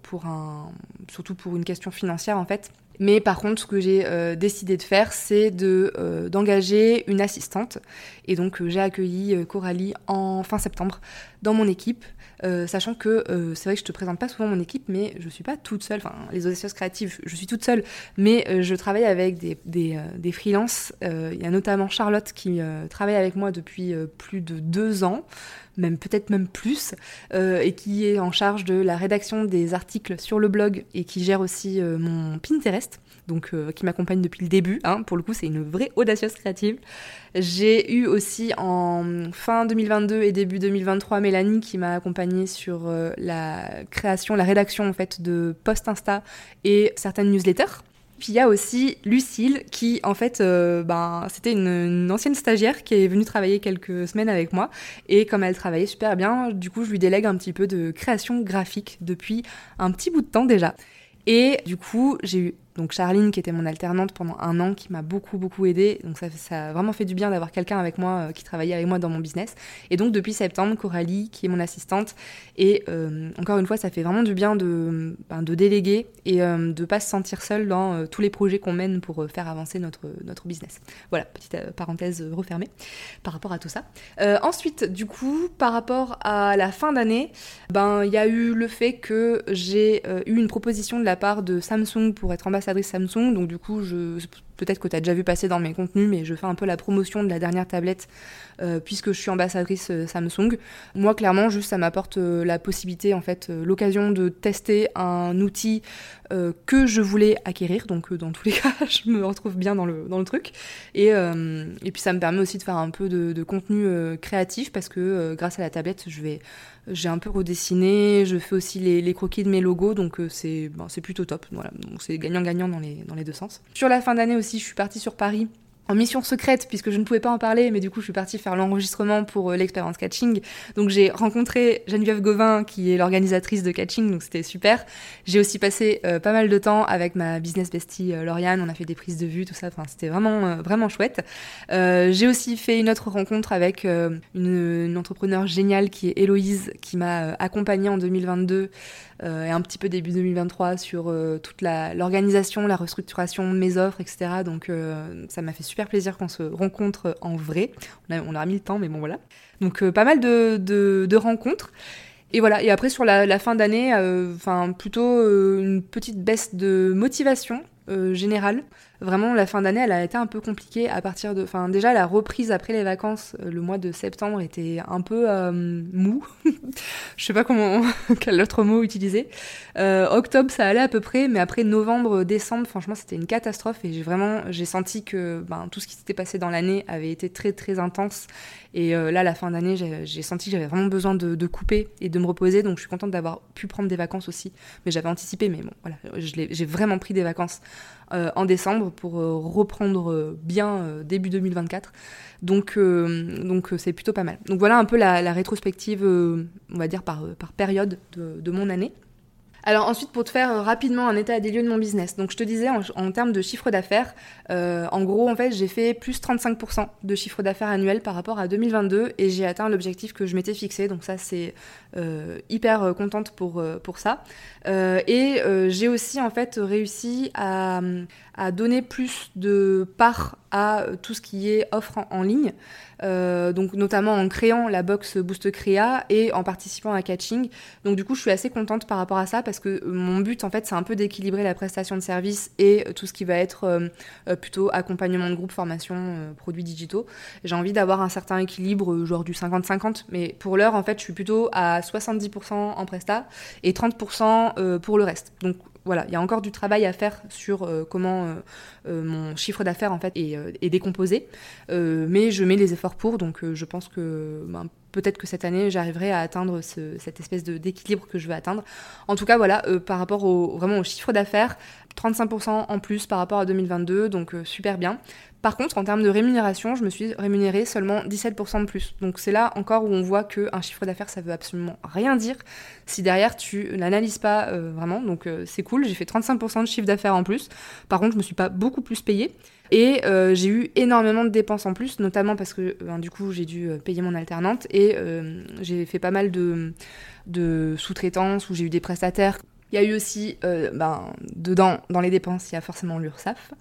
surtout pour une question financière en fait. Mais par contre, ce que j'ai décidé de faire, c'est de d'engager une assistante. Et donc, j'ai accueilli Coralie en fin septembre dans mon équipe. Euh, sachant que euh, c'est vrai que je te présente pas souvent mon équipe, mais je suis pas toute seule. Enfin, les audacieuses créatives, je suis toute seule, mais euh, je travaille avec des, des freelances. Il y a notamment Charlotte qui travaille avec moi depuis plus de deux ans même peut-être même plus, et qui est en charge de la rédaction des articles sur le blog et qui gère aussi mon Pinterest donc euh, qui m'accompagne depuis le début. Hein. pour le coup, c'est une vraie audacieuse créative. J'ai eu aussi en fin 2022 et début 2023 Mélanie qui m'a accompagnée sur euh, la création, la rédaction en fait de posts Insta et certaines newsletters. Puis il y a aussi Lucille qui, en fait, euh, ben, c'était une, ancienne stagiaire qui est venue travailler quelques semaines avec moi. Et comme elle travaillait super bien, du coup, je lui délègue un petit peu de création graphique depuis un petit bout de temps déjà. Et du coup, j'ai eu donc Charline, qui était mon alternante pendant un an, qui m'a beaucoup beaucoup aidée. Donc ça, a vraiment fait du bien d'avoir quelqu'un avec moi euh, qui travaillait avec moi dans mon business. Et donc depuis septembre, Coralie, qui est mon assistante. Et euh, encore une fois, ça fait vraiment du bien de, ben, déléguer et euh, de pas se sentir seule dans tous les projets qu'on mène pour faire avancer notre, notre business. Voilà, petite parenthèse refermée par rapport à tout ça. ensuite, du coup, par rapport à la fin d'année, ben il y a eu le fait que j'ai eu une proposition de la part de Samsung pour être ambassadeur ambassadrice Samsung, donc du coup, je, peut-être que tu as déjà vu passer dans mes contenus, mais je fais un peu la promotion de la dernière tablette euh, puisque je suis ambassadrice euh, Samsung. Moi, clairement, juste ça m'apporte euh, la possibilité, en fait, l'occasion de tester un outil que je voulais acquérir. Donc, dans tous les <laughs> cas, je me retrouve bien dans le, dans le truc. Et, puis, ça me permet aussi de faire un peu de contenu créatif parce que grâce à la tablette, je vais j'ai un peu redessiné, je fais aussi les, croquis de mes logos, donc c'est bon, plutôt top. C'est gagnant-gagnant dans les, dans les deux sens. Sur la fin d'année aussi, je suis partie sur Paris en mission secrète puisque je ne pouvais pas en parler mais du coup je suis partie faire l'enregistrement pour euh, l'expérience catching. Donc j'ai rencontré Geneviève Gauvin qui est l'organisatrice de catching donc c'était super. J'ai aussi passé euh, pas mal de temps avec ma business bestie euh, Lauriane. On a fait des prises de vue tout ça. Enfin c'était vraiment vraiment chouette. J'ai aussi fait une autre rencontre avec une, une, entrepreneur géniale qui est Héloïse qui m'a accompagnée en 2022 euh, et un petit peu début 2023 sur euh, toute l'organisation, la, restructuration de mes offres, etc. Donc euh, ça m'a fait super plaisir qu'on se rencontre en vrai. On, a, aura mis le temps, mais bon voilà. Donc pas mal de, de, rencontres. Et voilà, et après sur la, la fin d'année, enfin plutôt une petite baisse de motivation générale. Vraiment, la fin d'année, elle a été un peu compliquée à partir de. Enfin, déjà, la reprise après les vacances, euh, le mois de septembre était un peu euh, mou. <laughs> Je sais pas comment, <laughs> quel autre mot utiliser. Euh, octobre, ça allait à peu près, mais après novembre, décembre, franchement, c'était une catastrophe et j'ai vraiment, j'ai senti que ben, tout ce qui s'était passé dans l'année avait été très très intense. Et là, la fin d'année, j'ai senti que j'avais vraiment besoin de, couper et de me reposer. Donc, je suis contente d'avoir pu prendre des vacances aussi. Mais j'avais anticipé, mais bon, voilà, j'ai vraiment pris des vacances en décembre pour euh, reprendre euh, bien début 2024. Donc donc c'est plutôt pas mal. Donc voilà un peu la, rétrospective, on va dire par période de mon année. Alors ensuite, pour te faire euh, rapidement un état des lieux de mon business, donc je te disais en, termes de chiffre d'affaires, euh, en gros, en fait, j'ai fait plus 35% de chiffre d'affaires annuel par rapport à 2022 et j'ai atteint l'objectif que je m'étais fixé. Donc ça, c'est euh, hyper contente pour, pour ça. et j'ai aussi en fait réussi à, à donner plus de part à tout ce qui est offre en, ligne, euh, donc notamment en créant la box Boost Créa et en participant à Catching. Donc du coup, je suis assez contente par rapport à ça parce que mon but en fait, c'est un peu d'équilibrer la prestation de service et tout ce qui va être euh, euh, plutôt accompagnement de groupe, formation, produits digitaux. J'ai envie d'avoir un certain équilibre, genre du 50-50, mais pour l'heure, en fait, je suis plutôt à 70% en presta et 30% pour le reste. Donc voilà, il y a encore du travail à faire sur euh, comment euh, euh, mon chiffre d'affaires est, décomposé, mais je mets les efforts pour, donc je pense que ben, peut-être que cette année j'arriverai à atteindre cette espèce d'équilibre que je veux atteindre. En tout cas, voilà, par rapport au, vraiment au chiffre d'affaires, 35% en plus par rapport à 2022, donc super bien. Par contre, en termes de rémunération, je me suis rémunérée seulement 17% de plus. Donc c'est là encore où on voit qu'un chiffre d'affaires, ça veut absolument rien dire si derrière tu n'analyses pas euh, vraiment. Donc euh, c'est cool, j'ai fait 35% de chiffre d'affaires en plus. Par contre, je me suis pas beaucoup plus payée. Et euh, j'ai eu énormément de dépenses en plus, notamment parce que ben, du coup j'ai dû payer mon alternante et j'ai fait pas mal de, de sous-traitance où j'ai eu des prestataires il y a eu aussi, euh, ben, dedans, dans les dépenses, il y a forcément l'URSSAF.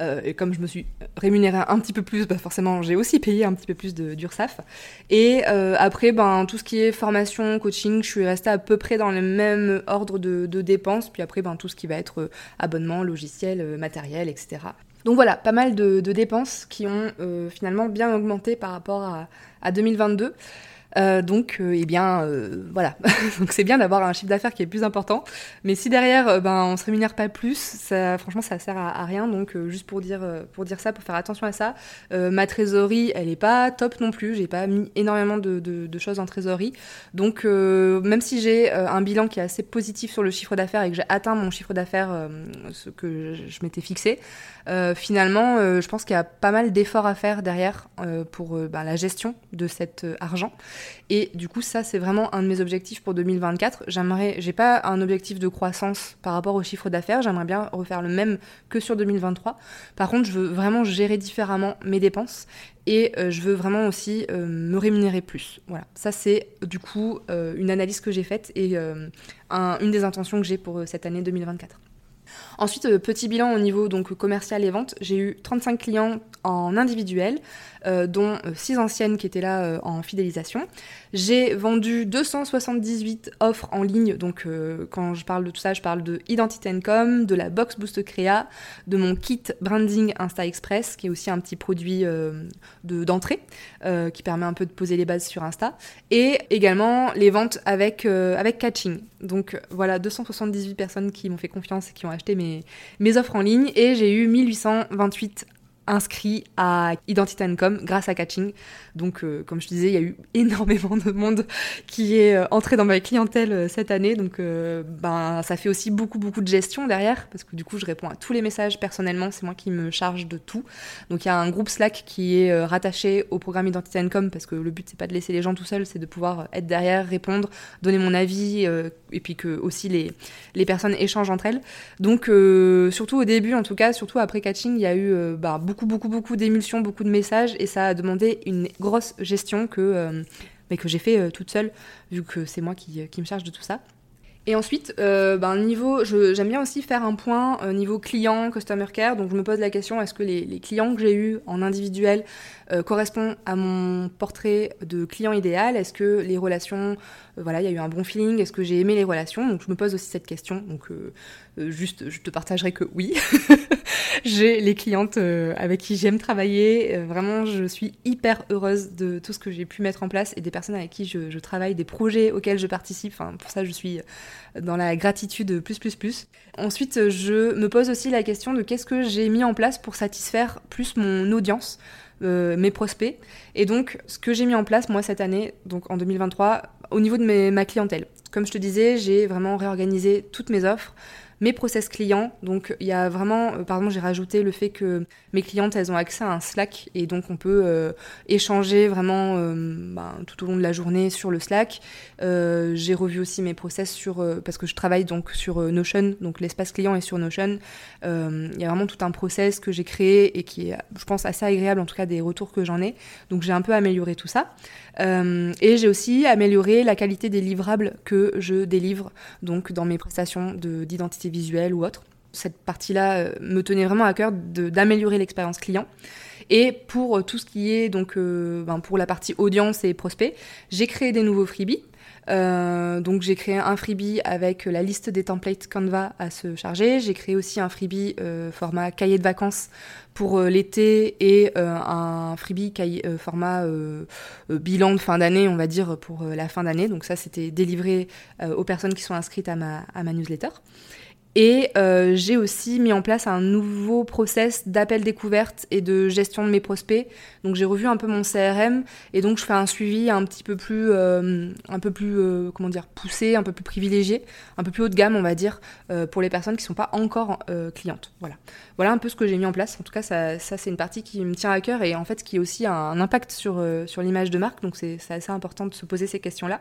Euh, et comme je me suis rémunérée un petit peu plus, bah forcément, j'ai aussi payé un petit peu plus d'URSSAF. Et euh, après, ben, tout ce qui est formation, coaching, je suis restée à peu près dans le même ordre de, dépenses. Puis après, ben, tout ce qui va être abonnement, logiciel, matériel, etc. Donc voilà, pas mal de, dépenses qui ont finalement bien augmenté par rapport à, à 2022. Euh, donc, euh, eh bien, euh, voilà. <laughs> donc c'est bien d'avoir un chiffre d'affaires qui est plus important. Mais si derrière, ben, on se rémunère pas plus, ça, franchement, ça sert à, rien. Donc, juste pour dire, pour dire ça, pour faire attention à ça, ma trésorerie, elle est pas top non plus. J'ai pas mis énormément de, de, choses en trésorerie. Donc, même si j'ai un bilan qui est assez positif sur le chiffre d'affaires et que j'ai atteint mon chiffre d'affaires, ce que je, m'étais fixé, finalement, je pense qu'il y a pas mal d'efforts à faire derrière pour ben, la gestion de cet argent. Et du coup, ça, c'est vraiment un de mes objectifs pour 2024. J'aimerais, j'ai pas un objectif de croissance par rapport au chiffre d'affaires. J'aimerais bien refaire le même que sur 2023. Par contre, je veux vraiment gérer différemment mes dépenses et euh, je veux vraiment aussi euh, me rémunérer plus. Voilà, ça c'est du coup euh, une analyse que j'ai faite et une des intentions que j'ai pour cette année 2024. Ensuite, petit bilan au niveau donc commercial et vente, j'ai eu 35 clients en individuel, dont 6 euh, anciennes qui étaient là euh, en fidélisation. J'ai vendu 278 offres en ligne, donc quand je parle de tout ça, je parle de Identity Com, de la Box Boost Créa, de mon kit Branding Insta Express, qui est aussi un petit produit d'entrée, qui permet un peu de poser les bases sur Insta, et également les ventes avec, avec Catching. Donc voilà, 278 personnes qui m'ont fait confiance et qui ont acheté mes, mes offres en ligne, et j'ai eu 1828 inscrit à Identity.com grâce à Catching. Donc, euh, comme je disais, il y a eu <laughs> énormément de monde qui est euh, entré dans ma clientèle euh, cette année. Donc, ben, ça fait aussi beaucoup, beaucoup de gestion derrière, parce que du coup, je réponds à tous les messages personnellement. C'est moi qui me charge de tout. Donc, il y a un groupe Slack qui est rattaché au programme Identity.com, parce que le but, c'est pas de laisser les gens tout seuls, c'est de pouvoir être derrière, répondre, donner mon avis, et puis que aussi les, les personnes échangent entre elles. Donc, surtout au début, en tout cas, surtout après Catching, il y a eu bah, beaucoup, beaucoup, beaucoup d'émulsions, beaucoup de messages, et ça a demandé une grosse gestion que, euh, mais que j'ai fait euh, toute seule, vu que c'est moi qui, qui, me charge de tout ça. Et ensuite, euh, ben, niveau, j'aime bien aussi faire un point euh, niveau client, customer care. Donc je me pose la question est-ce que les, clients que j'ai eus en individuel euh, correspondent à mon portrait de client idéal? Est-ce que les relations, voilà, il y a eu un bon feeling? Est-ce que j'ai aimé les relations? Donc je me pose aussi cette question. Donc juste, je te partagerai que oui. <laughs> j'ai les clientes avec qui j'aime travailler. vraiment, je suis hyper heureuse de tout ce que j'ai pu mettre en place et des personnes avec qui je, travaille, des projets auxquels je participe. Enfin, pour ça, je suis dans la gratitude plus plus plus. Ensuite, je me pose aussi la question de qu'est-ce que j'ai mis en place pour satisfaire plus mon audience, euh, mes prospects. Et donc, ce que j'ai mis en place, moi, cette année, donc en 2023, au niveau de ma clientèle. Comme je te disais, j'ai vraiment réorganisé toutes mes offres mes process clients. Donc il y a vraiment, euh, pardon, j'ai rajouté le fait que mes clientes, elles ont accès à un Slack et donc on peut euh, échanger vraiment euh, ben, tout au long de la journée sur le Slack. j'ai revu aussi mes process sur, parce que je travaille donc sur Notion, donc l'espace client est sur Notion. Il y a vraiment tout un process que j'ai créé et qui est, je pense, assez agréable, en tout cas des retours que j'en ai. Donc j'ai un peu amélioré tout ça. Et j'ai aussi amélioré la qualité des livrables que je délivre donc dans mes prestations d'identité visuel ou autre. Cette partie-là euh, me tenait vraiment à cœur d'améliorer l'expérience client. Et pour euh, tout ce qui est donc euh, ben, pour la partie audience et prospect, j'ai créé des nouveaux freebies. Donc j'ai créé un freebie avec la liste des templates Canva à se charger. J'ai créé aussi un freebie format cahier de vacances pour l'été et un freebie format bilan de fin d'année, on va dire, pour la fin d'année. Donc ça, c'était délivré aux personnes qui sont inscrites à ma newsletter. Et euh, j'ai aussi mis en place un nouveau process d'appel découverte et de gestion de mes prospects. Donc j'ai revu un peu mon CRM et donc je fais un suivi un petit peu plus, euh, un peu plus, euh, comment dire, poussé, un peu plus privilégié, un peu plus haut de gamme, on va dire, pour les personnes qui ne sont pas encore clientes. Voilà. Voilà un peu ce que j'ai mis en place. En tout cas, ça, ça c'est une partie qui me tient à cœur et en fait qui a aussi un, impact sur, sur l'image de marque. Donc c'est assez important de se poser ces questions-là.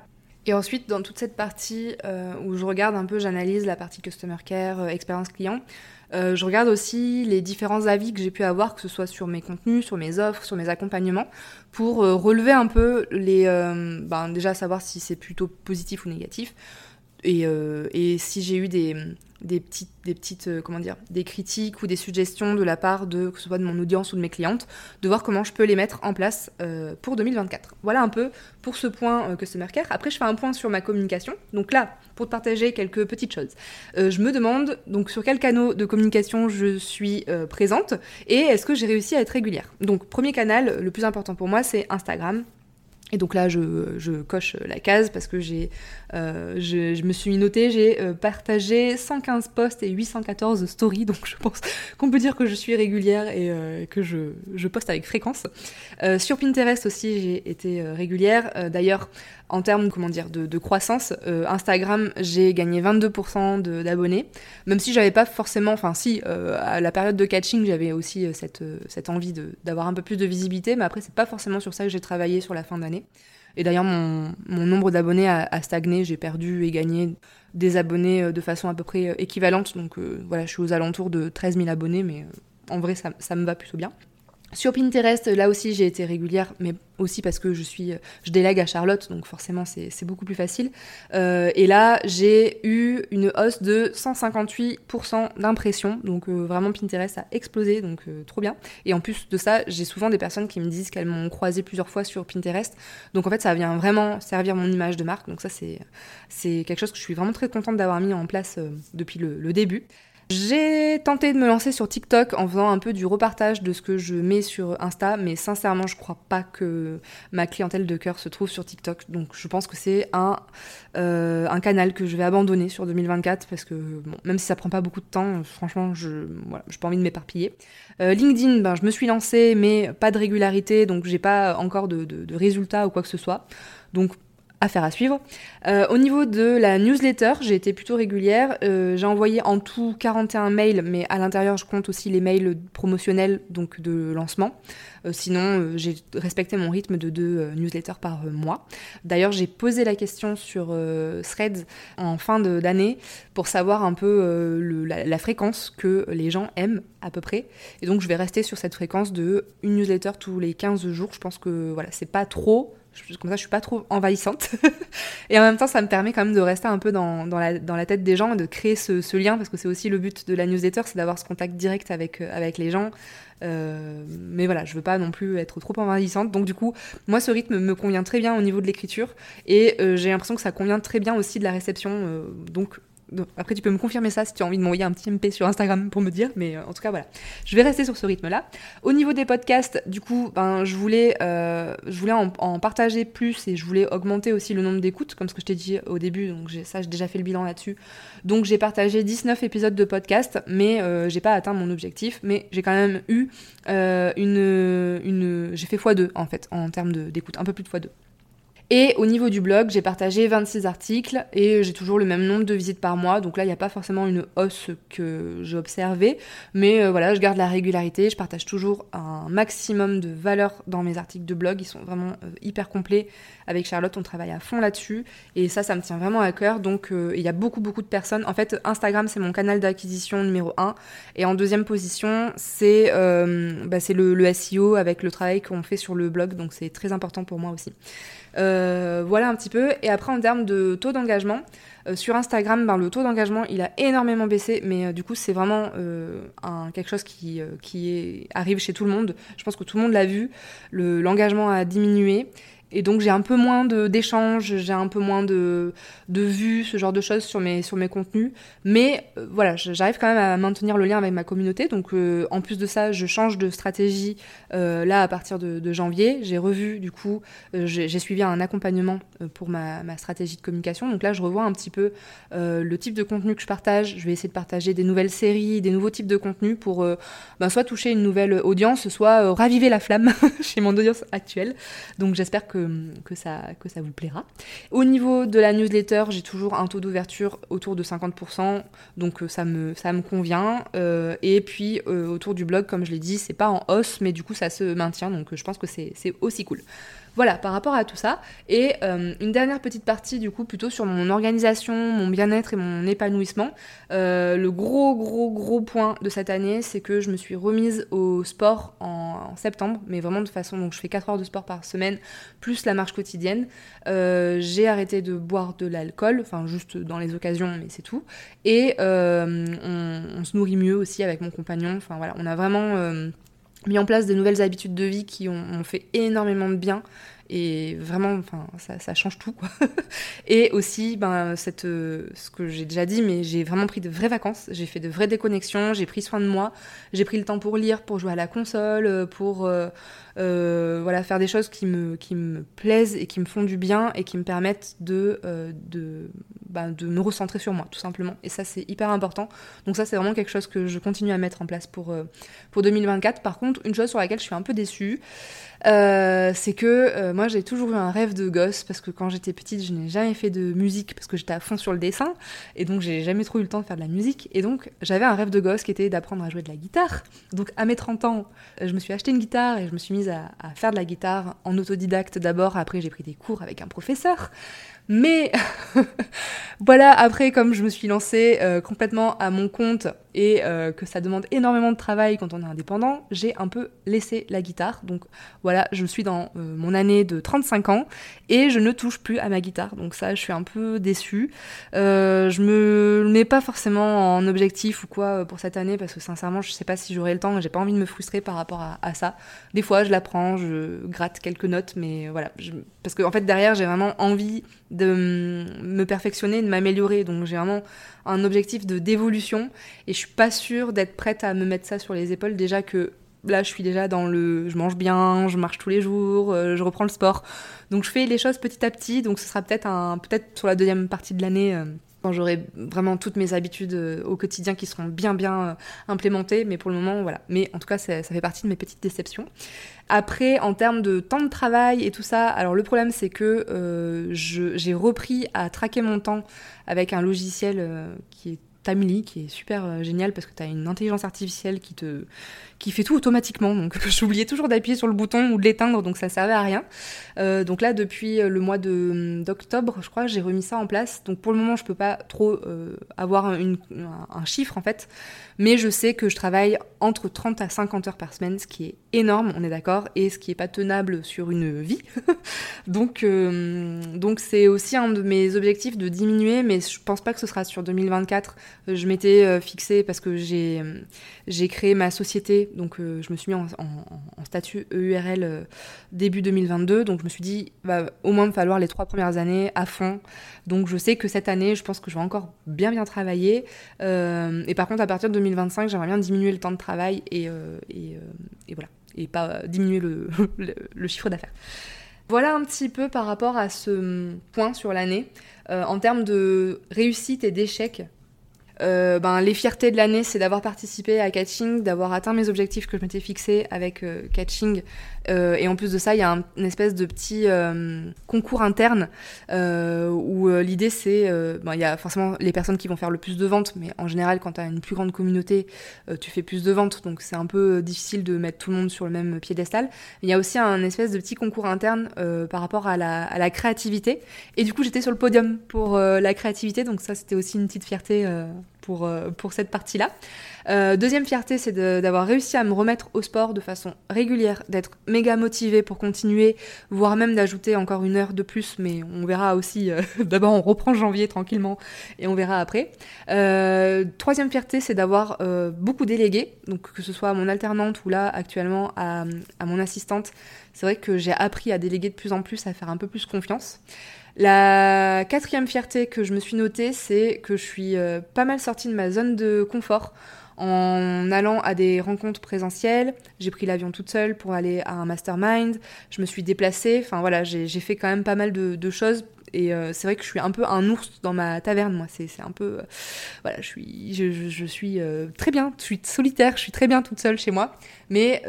Et ensuite, dans toute cette partie euh, où je regarde un peu, j'analyse la partie customer care, euh, expérience client, euh, je regarde aussi les différents avis que j'ai pu avoir, que ce soit sur mes contenus, sur mes offres, sur mes accompagnements, pour relever un peu les, ben, déjà savoir si c'est plutôt positif ou négatif, et, et si j'ai eu des, petites, euh, comment dire, des critiques ou des suggestions de la part de, que ce soit de mon audience ou de mes clientes, de voir comment je peux les mettre en place euh, pour 2024. Voilà un peu pour ce point euh, Customer Care. Après, je fais un point sur ma communication. Donc là, pour te partager quelques petites choses, je me demande donc sur quel canal de communication je suis présente et est-ce que j'ai réussi à être régulière. Donc, premier canal, le plus important pour moi, c'est Instagram. Et donc là, je, coche la case parce que j'ai, euh, je, me suis notée, j'ai euh, partagé 115 posts et 814 stories, donc je pense qu'on peut dire que je suis régulière et euh, que je, poste avec fréquence. Sur Pinterest aussi, j'ai été régulière. D'ailleurs, en termes comment dire, de, de croissance, Instagram, j'ai gagné 22% d'abonnés, même si j'avais pas forcément, enfin si, à la période de catching, j'avais aussi cette, cette envie d'avoir un peu plus de visibilité, mais après, c'est pas forcément sur ça que j'ai travaillé sur la fin d'année. Et d'ailleurs, mon, nombre d'abonnés a, stagné. J'ai perdu et gagné des abonnés euh, de façon à peu près euh, équivalente. Donc euh, voilà, je suis aux alentours de 13 000 abonnés, mais en vrai, ça me va plutôt bien. Sur Pinterest, là aussi j'ai été régulière, mais aussi parce que je suis, je délègue à Charlotte, donc forcément c'est beaucoup plus facile. Euh, et là j'ai eu une hausse de 158% d'impression, donc euh, vraiment Pinterest a explosé, donc euh, trop bien. Et en plus de ça, j'ai souvent des personnes qui me disent qu'elles m'ont croisé plusieurs fois sur Pinterest, donc en fait ça vient vraiment servir mon image de marque, donc ça c'est quelque chose que je suis vraiment très contente d'avoir mis en place depuis le début. J'ai tenté de me lancer sur TikTok en faisant un peu du repartage de ce que je mets sur Insta, mais sincèrement, je crois pas que ma clientèle de cœur se trouve sur TikTok. Donc, je pense que c'est un, euh, un canal que je vais abandonner sur 2024 parce que, bon, même si ça prend pas beaucoup de temps, franchement, je voilà, j'ai pas envie de m'éparpiller. Euh, LinkedIn, ben, je me suis lancée, mais pas de régularité, donc j'ai pas encore de, de, de résultats ou quoi que ce soit. Donc, affaire à suivre. Euh, au niveau de la newsletter, j'ai été plutôt régulière. Euh, j'ai envoyé en tout 41 mails, mais à l'intérieur, je compte aussi les mails promotionnels, donc de lancement. Euh, sinon, j'ai respecté mon rythme de deux newsletters par mois. D'ailleurs, j'ai posé la question sur Threads en fin d'année pour savoir un peu la, la, fréquence que les gens aiment à peu près. Et donc, je vais rester sur cette fréquence de une newsletter tous les 15 jours. Je pense que voilà, c'est pas trop comme ça je suis pas trop envahissante. <laughs> et en même temps, ça me permet quand même de rester un peu dans, dans, la, dans la, tête des gens et de créer ce, lien, parce que c'est aussi le but de la newsletter, c'est d'avoir ce contact direct avec, euh, avec les gens. Euh, mais voilà, je veux pas non plus être trop envahissante. Donc du coup, moi, ce rythme me convient très bien au niveau de l'écriture et euh, j'ai l'impression que ça convient très bien aussi de la réception. donc après, tu peux me confirmer ça si tu as envie de m'envoyer un petit MP sur Instagram pour me dire, mais euh, en tout cas, voilà. Je vais rester sur ce rythme-là. Au niveau des podcasts, du coup, ben, je voulais, euh, je voulais en, partager plus et je voulais augmenter aussi le nombre d'écoutes, comme ce que je t'ai dit au début. Donc, ça, j'ai déjà fait le bilan là-dessus. Donc, j'ai partagé 19 épisodes de podcast, mais euh, j'ai pas atteint mon objectif. Mais j'ai quand même eu une, une. J'ai fait x2 en fait, en termes d'écoute, un peu plus de x2. Et au niveau du blog, j'ai partagé 26 articles et j'ai toujours le même nombre de visites par mois. Donc là, il n'y a pas forcément une hausse que j'ai observée. Mais euh, voilà, je garde la régularité. Je partage toujours un maximum de valeur dans mes articles de blog. Ils sont vraiment euh, hyper complets. Avec Charlotte, on travaille à fond là-dessus. Et ça, ça me tient vraiment à cœur. Donc euh, il y a beaucoup, beaucoup de personnes. En fait, Instagram, c'est mon canal d'acquisition numéro 1. Et en deuxième position, c'est bah, le, le SEO avec le travail qu'on fait sur le blog. Donc c'est très important pour moi aussi. Euh, voilà un petit peu. Et après, en termes de taux d'engagement, euh, sur Instagram, ben, le taux d'engagement, il a énormément baissé, mais euh, du coup, c'est vraiment quelque chose qui arrive chez tout le monde. Je pense que tout le monde l'a vu. L'engagement a diminué. Et donc j'ai un peu moins d'échanges, j'ai un peu moins de, de vues, ce genre de choses sur mes, sur mes contenus. Mais euh, voilà, j'arrive quand même à maintenir le lien avec ma communauté. Donc euh, en plus de ça, je change de stratégie euh, là à partir de, de janvier. J'ai revu du coup, j'ai suivi un accompagnement pour ma, ma, stratégie de communication. Donc là, je revois un petit peu le type de contenu que je partage. Je vais essayer de partager des nouvelles séries, des nouveaux types de contenus pour ben, soit toucher une nouvelle audience, soit raviver la flamme <laughs> chez mon audience actuelle. Donc j'espère que que, ça, vous plaira. Au niveau de la newsletter, j'ai toujours un taux d'ouverture autour de 50%, donc euh, ça me, ça me convient. Euh, et puis euh, autour du blog, comme je l'ai dit, c'est pas en hausse, mais du coup ça se maintient, donc je pense que c'est aussi cool. Voilà, par rapport à tout ça. Et euh, une dernière petite partie, du coup, plutôt sur mon organisation, mon bien-être et mon épanouissement. Euh, le gros, gros, gros point de cette année, c'est que je me suis remise au sport en, septembre, mais vraiment de façon. Donc, je fais 4 heures de sport par semaine, plus la marche quotidienne. Euh, j'ai arrêté de boire de l'alcool, enfin, juste dans les occasions, mais c'est tout. Et on, se nourrit mieux aussi avec mon compagnon. Enfin, voilà, on a vraiment mis en place de nouvelles habitudes de vie qui ont, fait énormément de bien. Et vraiment enfin ça, change tout quoi. <laughs> Et aussi ben cette ce que j'ai déjà dit mais j'ai vraiment pris de vraies vacances. J'ai fait de vraies déconnexions. J'ai pris soin de moi. J'ai pris le temps pour lire pour jouer à la console pour euh, euh, voilà faire des choses qui me qui me plaisent et qui me font du bien et qui me permettent de euh, de ben, de me recentrer sur moi tout simplement. Et ça c'est hyper important. Donc ça c'est vraiment quelque chose que je continue à mettre en place pour pour 2024 par contre une chose sur laquelle je suis un peu déçue euh, c'est que euh, moi j'ai toujours eu un rêve de gosse parce que quand j'étais petite je n'ai jamais fait de musique parce que j'étais à fond sur le dessin et donc j'ai jamais trop eu le temps de faire de la musique. Et donc j'avais un rêve de gosse qui était d'apprendre à jouer de la guitare. Donc à mes 30 ans je me suis acheté une guitare et je me suis mise à, faire de la guitare en autodidacte d'abord, après j'ai pris des cours avec un professeur. Mais <laughs> voilà, après, comme je me suis lancée euh, complètement à mon compte et euh, que ça demande énormément de travail quand on est indépendant, j'ai un peu laissé la guitare. Donc voilà, je suis dans euh, mon année de 35 ans et je ne touche plus à ma guitare. Donc ça, je suis un peu déçue. je me mets pas forcément en objectif ou quoi pour cette année parce que sincèrement, je sais pas si j'aurai le temps j'ai pas envie de me frustrer par rapport à, ça. Des fois, je la prends, je gratte quelques notes, mais voilà. Parce qu'en en fait, derrière, j'ai vraiment envie de me perfectionner, de m'améliorer. Donc j'ai vraiment un objectif de d'évolution et je suis pas sûre d'être prête à me mettre ça sur les épaules déjà que là je suis déjà dans le je mange bien, je marche tous les jours, euh, je reprends le sport. Donc je fais les choses petit à petit. Donc ce sera peut-être un peut-être sur la deuxième partie de l'année euh, quand j'aurai vraiment toutes mes habitudes euh, au quotidien qui seront bien bien implémentées, mais pour le moment voilà. Mais en tout cas ça, fait partie de mes petites déceptions. Après, en termes de temps de travail et tout ça, alors le problème c'est que euh, j'ai repris à traquer mon temps avec un logiciel euh, qui est Tamily, qui est super euh, génial parce que tu as une intelligence artificielle qui te, qui fait tout automatiquement. Donc <laughs> j'oubliais toujours d'appuyer sur le bouton ou de l'éteindre, donc ça servait à rien. Euh, donc là, depuis le mois d'octobre, je crois, j'ai remis ça en place. Donc pour le moment, je peux pas trop avoir un, un, chiffre en fait, mais je sais que je travaille entre 30 à 50 heures par semaine, ce qui est énorme, on est d'accord, et ce qui est pas tenable sur une vie. <laughs> donc donc c'est aussi un de mes objectifs de diminuer, mais je pense pas que ce sera sur 2024. Je m'étais fixé parce que j'ai j'ai créé ma société, donc euh, je me suis mis en, statut EURL euh, début 2022, donc je me suis dit, va au moins me falloir les trois premières années à fond. Donc je sais que cette année, je pense que je vais encore bien bien travailler. Euh, et par contre, à partir de 2025, j'aimerais bien diminuer le temps de travail et, et, voilà, et pas diminuer <laughs> le, le chiffre d'affaires. Voilà un petit peu par rapport à ce point sur l'année. en termes de réussite et d'échec, euh, ben, les fiertés de l'année, c'est d'avoir participé à Catching, d'avoir atteint mes objectifs que je m'étais fixés avec euh, Catching. Euh, et en plus de ça, il y a un, une espèce de petit concours interne où l'idée c'est, il y a forcément les personnes qui vont faire le plus de ventes, mais en général, quand tu as une plus grande communauté, tu fais plus de ventes, donc c'est un peu difficile de mettre tout le monde sur le même piédestal. Il y a aussi un espèce de petit concours interne par rapport à la, à la, créativité. Et du coup, j'étais sur le podium pour la créativité, donc ça, c'était aussi une petite fierté pour, euh, pour cette partie-là. Euh, deuxième fierté, c'est d'avoir réussi à me remettre au sport de façon régulière, d'être méga motivée pour continuer, voire même d'ajouter encore une heure de plus, mais on verra aussi. Euh, <laughs> d'abord, on reprend janvier tranquillement et on verra après. troisième fierté, c'est d'avoir beaucoup délégué, donc que ce soit à mon alternante ou là actuellement à, mon assistante. C'est vrai que j'ai appris à déléguer de plus en plus, à faire un peu plus confiance. La quatrième fierté que je me suis notée, c'est que je suis euh, pas mal sortie de ma zone de confort en allant à des rencontres présentielles. J'ai pris l'avion toute seule pour aller à un mastermind. Je me suis déplacée. Enfin voilà, j'ai fait quand même pas mal de choses et euh, c'est vrai que je suis un peu un ours dans ma taverne, moi. C'est un peu. Euh, voilà, je suis, je, suis euh, très bien, je suis solitaire, je suis très bien toute seule chez moi. Mais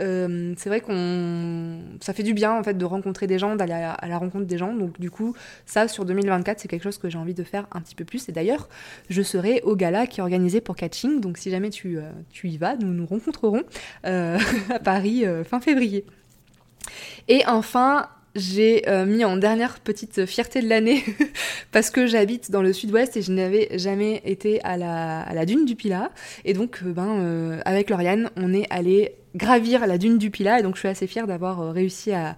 c'est vrai qu'on. Ça fait du bien, en fait, de rencontrer des gens, d'aller à, la rencontre des gens. Donc, du coup, ça, sur 2024, c'est quelque chose que j'ai envie de faire un petit peu plus. Et d'ailleurs, je serai au gala qui est organisé pour Catching. Donc, si jamais tu, tu y vas, nous nous rencontrerons <laughs> à Paris fin février. Et enfin, j'ai euh, mis en dernière petite fierté de l'année <laughs> parce que j'habite dans le sud-ouest et je n'avais jamais été à la, à la dune du Pilat. Et donc, euh, ben, euh, avec Lauriane, on est allé gravir la dune du Pilat et donc je suis assez fière d'avoir réussi à,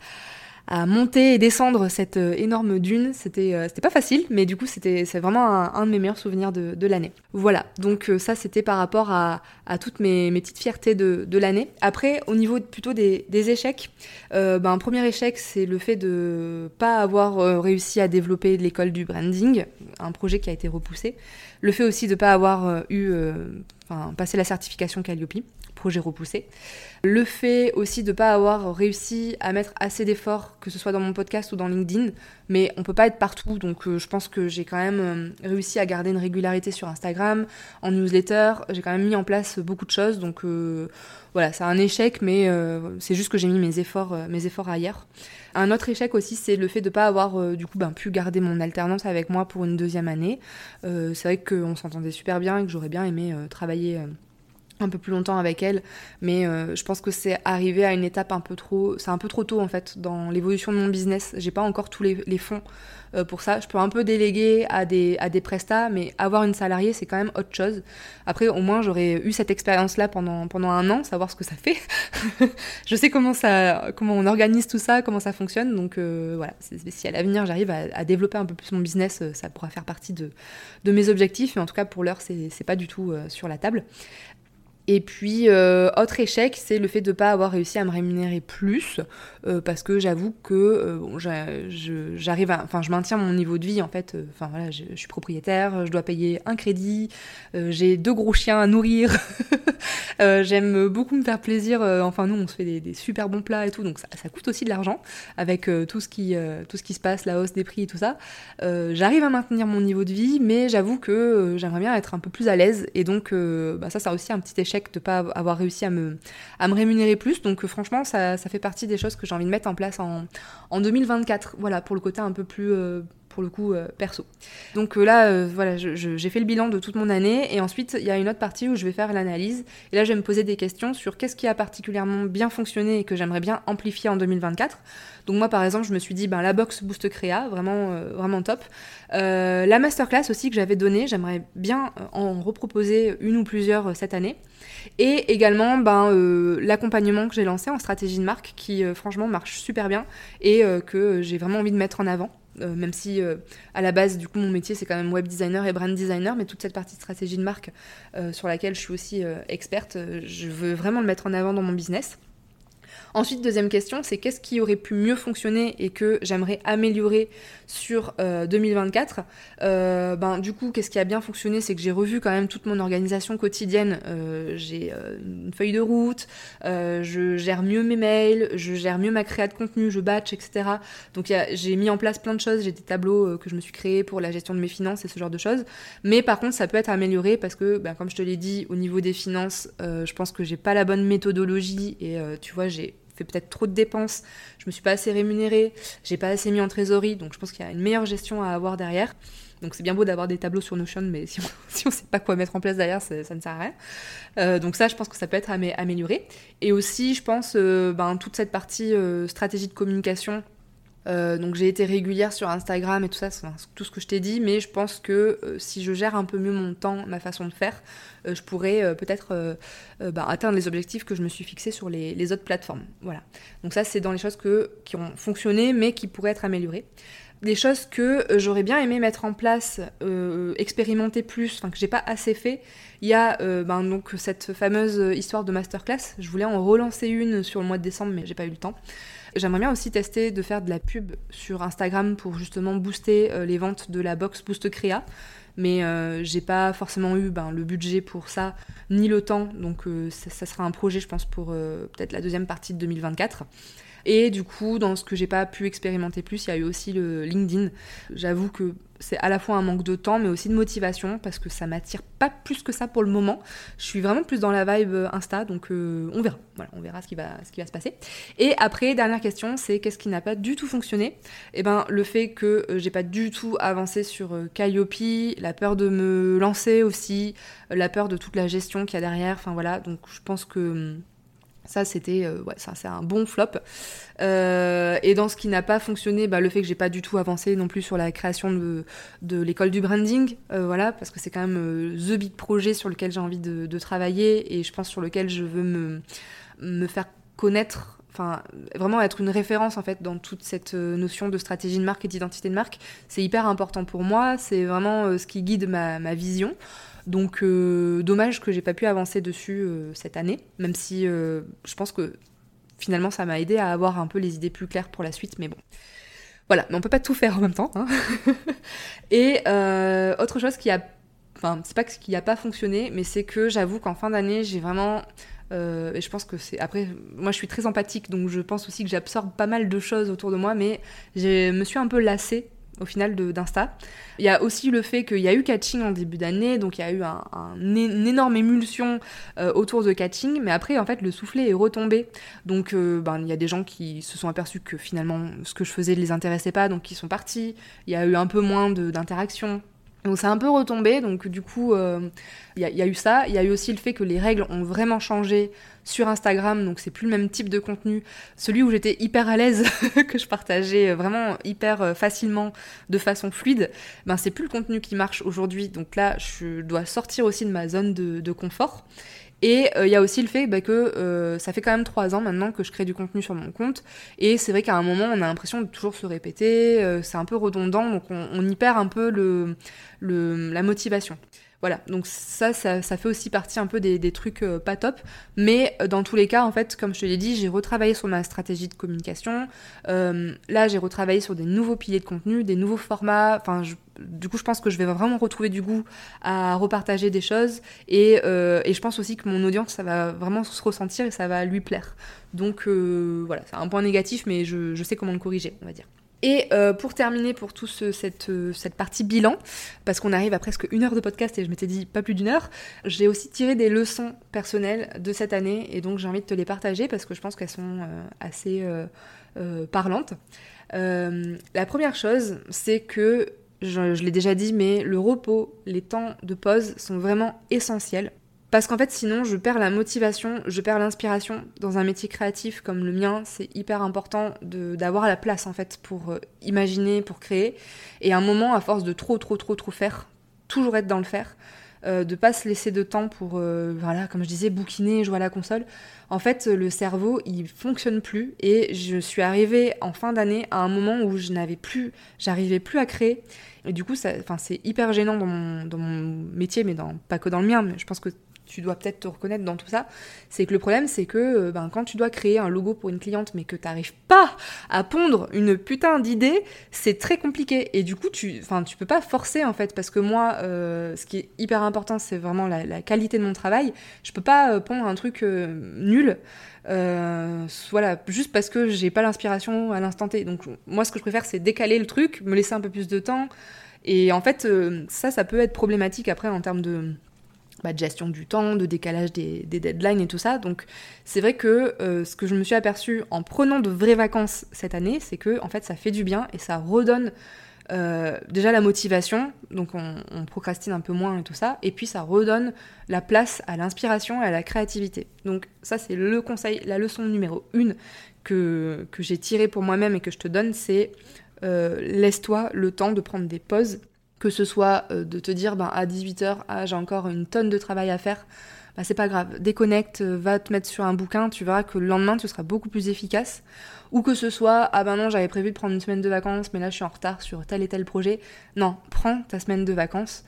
à monter et descendre cette euh, énorme dune. C'était euh, pas facile, mais du coup c'était vraiment un, de mes meilleurs souvenirs de, de l'année. Voilà, donc euh, ça c'était par rapport à, à toutes mes, mes, petites fiertés de, de l'année. Après, au niveau plutôt des, des échecs, euh, ben, un premier échec c'est le fait de pas avoir réussi à développer l'école du branding, un projet qui a été repoussé. Le fait aussi de pas avoir eu, enfin, passé la certification Calliope projet repoussé. Le fait aussi de ne pas avoir réussi à mettre assez d'efforts, que ce soit dans mon podcast ou dans LinkedIn, mais on peut pas être partout, donc euh, je pense que j'ai quand même euh, réussi à garder une régularité sur Instagram, en newsletter, j'ai quand même mis en place beaucoup de choses, donc euh, voilà, c'est un échec, mais c'est juste que j'ai mis mes efforts, mes efforts ailleurs. Un autre échec aussi, c'est le fait de ne pas avoir du coup ben, pu garder mon alternance avec moi pour une deuxième année. c'est vrai qu'on s'entendait super bien et que j'aurais bien aimé travailler un peu plus longtemps avec elle, mais euh, je pense que c'est arrivé à une étape un peu trop, c'est un peu trop tôt en fait dans l'évolution de mon business. J'ai pas encore tous les, fonds euh, pour ça. Je peux un peu déléguer à des à des prestats, mais avoir une salariée c'est quand même autre chose. Après au moins j'aurais eu cette expérience là pendant pendant un an, savoir ce que ça fait. <laughs> je sais comment ça comment on organise tout ça, comment ça fonctionne. Donc euh, voilà, si à l'avenir j'arrive à, à, développer un peu plus mon business, ça pourra faire partie de de mes objectifs. Mais en tout cas pour l'heure c'est c'est pas du tout sur la table. Et puis, euh, autre échec, c'est le fait de ne pas avoir réussi à me rémunérer plus, euh, parce que j'avoue que euh, j'arrive à, enfin, je maintiens mon niveau de vie en fait. Enfin voilà, je, suis propriétaire, je dois payer un crédit, j'ai deux gros chiens à nourrir, <laughs> j'aime beaucoup me faire plaisir. enfin nous, on se fait des, super bons plats et tout, donc ça, coûte aussi de l'argent avec tout ce qui, tout ce qui se passe, la hausse des prix et tout ça. j'arrive à maintenir mon niveau de vie, mais j'avoue que j'aimerais bien être un peu plus à l'aise, et donc bah, ça, ça aussi un petit échec de de pas avoir réussi à me, à me rémunérer plus. Donc euh, franchement, ça, ça, fait partie des choses que j'ai envie de mettre en place en, en 2024. Voilà, pour le côté un peu plus, euh, pour le coup perso. Donc là, voilà, j'ai fait le bilan de toute mon année et ensuite il y a une autre partie où je vais faire l'analyse et là je vais me poser des questions sur qu'est-ce qui a particulièrement bien fonctionné et que j'aimerais bien amplifier en 2024. Donc moi par exemple je me suis dit ben la box boost créa vraiment vraiment top. la masterclass aussi que j'avais donnée, j'aimerais bien en reproposer une ou plusieurs cette année. Et également ben, euh, l'accompagnement que j'ai lancé en stratégie de marque qui euh, franchement marche super bien et euh, que j'ai vraiment envie de mettre en avant. Même si à la base du coup mon métier c'est quand même web designer et brand designer mais toute cette partie de stratégie de marque sur laquelle je suis aussi experte je veux vraiment le mettre en avant dans mon business Ensuite, deuxième question, c'est qu'est-ce qui aurait pu mieux fonctionner et que j'aimerais améliorer sur 2024 euh, euh, ben, Du coup, qu'est-ce qui a bien fonctionné? C'est que j'ai revu quand même toute mon organisation quotidienne. Euh, j'ai une feuille de route, je gère mieux mes mails, je gère mieux ma créa de contenu, je batch, etc. Donc j'ai mis en place plein de choses, j'ai des tableaux que je me suis créés pour la gestion de mes finances et ce genre de choses. Mais par contre, ça peut être amélioré parce que, ben, comme je te l'ai dit, au niveau des finances, je pense que j'ai pas la bonne méthodologie et tu vois, j'ai fait peut-être trop de dépenses, je me suis pas assez rémunérée, j'ai pas assez mis en trésorerie, donc je pense qu'il y a une meilleure gestion à avoir derrière. Donc c'est bien beau d'avoir des tableaux sur Notion, mais <laughs> si on, si sait pas quoi mettre en place derrière, ça, ne sert à rien. Euh, donc ça, je pense que ça peut être amélioré. Et aussi, je pense, euh, ben, toute cette partie euh, stratégie de communication, euh, donc j'ai été régulière sur Instagram et tout ça, c'est tout ce que je t'ai dit, mais je pense que euh, si je gère un peu mieux mon temps, ma façon de faire, euh, je pourrais peut-être bah, atteindre les objectifs que je me suis fixés sur les, autres plateformes. Voilà. Donc ça c'est dans les choses qui ont fonctionné mais qui pourraient être améliorées. Des choses que j'aurais bien aimé mettre en place, expérimenter plus, enfin que j'ai pas assez fait. Il y a ben, donc cette fameuse histoire de masterclass. Je voulais en relancer une sur le mois de décembre, mais j'ai pas eu le temps. J'aimerais bien aussi tester de faire de la pub sur Instagram pour justement booster euh, les ventes de la box Boost Créa. Mais euh, j'ai pas forcément eu ben, le budget pour ça, ni le temps. Donc euh, ça, sera un projet, je pense, pour peut-être la deuxième partie de 2024. Et du coup, dans ce que j'ai pas pu expérimenter plus, il y a eu aussi le LinkedIn. J'avoue que c'est à la fois un manque de temps, mais aussi de motivation, parce que ça m'attire pas plus que ça pour le moment. Je suis vraiment plus dans la vibe euh, Insta, donc euh, on verra. Voilà, on verra ce qui va, se passer. Et après, dernière question, c'est qu'est-ce qui n'a pas du tout fonctionné? Eh ben, le fait que euh, j'ai pas du tout avancé sur Calliope, la peur de me lancer aussi, la peur de toute la gestion qu'il y a derrière. Enfin voilà, donc je pense que hum, ça, c'était euh, ouais, c'est un bon flop. Euh, et dans ce qui n'a pas fonctionné, bah, le fait que j'ai pas du tout avancé non plus sur la création de, l'école du branding, euh, voilà, parce que c'est quand même the big projet sur lequel j'ai envie de, travailler et je pense sur lequel je veux me, faire connaître. Enfin, vraiment être une référence en fait dans toute cette notion de stratégie de marque et d'identité de marque, c'est hyper important pour moi. C'est vraiment ce qui guide ma vision. Donc euh, dommage que j'ai pas pu avancer dessus euh, cette année, même si euh, je pense que finalement ça m'a aidé à avoir un peu les idées plus claires pour la suite, mais bon. Voilà, mais on peut pas tout faire en même temps. Hein. <laughs> Et autre chose qui a, enfin c'est pas qui a pas fonctionné, mais c'est que j'avoue qu'en fin d'année j'ai vraiment et je pense que c'est après moi je suis très empathique donc je pense aussi que j'absorbe pas mal de choses autour de moi mais je me suis un peu lassée au final d'Insta. Il y a aussi le fait qu'il y a eu catching en début d'année, donc il y a eu un, une énorme émulsion euh, autour de catching, mais après en fait le soufflet est retombé. Donc euh, ben, il y a des gens qui se sont aperçus que finalement ce que je faisais ne les intéressait pas, donc ils sont partis. Il y a eu un peu moins d'interaction donc c'est un peu retombé, donc du coup, il euh, y, a eu ça. Il y a eu aussi le fait que les règles ont vraiment changé sur Instagram, donc c'est plus le même type de contenu. Celui où j'étais hyper à l'aise, <laughs> que je partageais vraiment hyper euh, facilement, de façon fluide, ben c'est plus le contenu qui marche aujourd'hui. Donc là, je dois sortir aussi de ma zone de confort. Et il euh, y a aussi le fait bah, que euh, ça fait quand même trois ans maintenant que je crée du contenu sur mon compte. Et c'est vrai qu'à un moment, on a l'impression de toujours se répéter, euh, c'est un peu redondant, donc on, on, y perd un peu le, le, la motivation. Voilà, donc ça, ça, ça, fait aussi partie un peu des, des trucs euh, pas top. Mais euh, dans tous les cas, en fait, comme je te l'ai dit, j'ai retravaillé sur ma stratégie de communication. Euh, là, j'ai retravaillé sur des nouveaux piliers de contenu, des nouveaux formats. Enfin, du coup, je pense que je vais vraiment retrouver du goût à repartager des choses. Et, et je pense aussi que mon audience, ça va vraiment se ressentir et ça va lui plaire. Donc voilà, c'est un point négatif, mais je, je sais comment le corriger, on va dire. Et euh, pour terminer pour tout cette, euh, cette partie bilan, parce qu'on arrive à presque une heure de podcast et je m'étais dit pas plus d'une heure, j'ai aussi tiré des leçons personnelles de cette année et donc j'ai envie de te les partager parce que je pense qu'elles sont euh, assez parlantes. la première chose, c'est que je, je l'ai déjà dit, mais le repos, les temps de pause sont vraiment essentiels parce qu'en fait, sinon, je perds la motivation, je perds l'inspiration. Dans un métier créatif comme le mien, c'est hyper important d'avoir la place, en fait, pour euh, imaginer, pour créer. Et à un moment, à force de trop, trop, trop, trop faire, toujours être dans le faire, euh, de pas se laisser de temps pour, euh, voilà, comme je disais, bouquiner, jouer à la console. En fait, le cerveau, il fonctionne plus. Et je suis arrivée en fin d'année à un moment où je n'avais plus, j'arrivais plus à créer. Et du coup, c'est hyper gênant dans mon, métier, mais pas que dans le mien, mais je pense que tu dois peut-être te reconnaître dans tout ça, c'est que le problème c'est que euh, ben, quand tu dois créer un logo pour une cliente mais que tu n'arrives pas à pondre une putain d'idée, c'est très compliqué. Et du coup, tu, tu peux pas forcer en fait, parce que moi, euh, ce qui est hyper important, c'est vraiment la, qualité de mon travail. Je peux pas euh, pondre un truc nul. voilà, juste parce que j'ai pas l'inspiration à l'instant T. Donc moi, ce que je préfère, c'est décaler le truc, me laisser un peu plus de temps. Et en fait, ça, ça peut être problématique après en termes de bah, de gestion du temps, de décalage des, deadlines et tout ça. Donc c'est vrai que euh, ce que je me suis aperçu en prenant de vraies vacances cette année, c'est que en fait ça fait du bien et ça redonne euh, déjà la motivation, donc on, procrastine un peu moins et tout ça, et puis ça redonne la place à l'inspiration et à la créativité. Donc ça c'est le conseil, la leçon numéro une que, que j'ai tirée pour moi-même et que je te donne, c'est euh, laisse-toi le temps de prendre des pauses que ce soit euh, de te dire ben, à 18h, ah, j'ai encore une tonne de travail à faire, bah, c'est pas grave. Déconnecte, euh, va te mettre sur un bouquin, tu verras que le lendemain tu seras beaucoup plus efficace. Ou que ce soit, ah ben non, j'avais prévu de prendre une semaine de vacances, mais là je suis en retard sur tel et tel projet. Non, prends ta semaine de vacances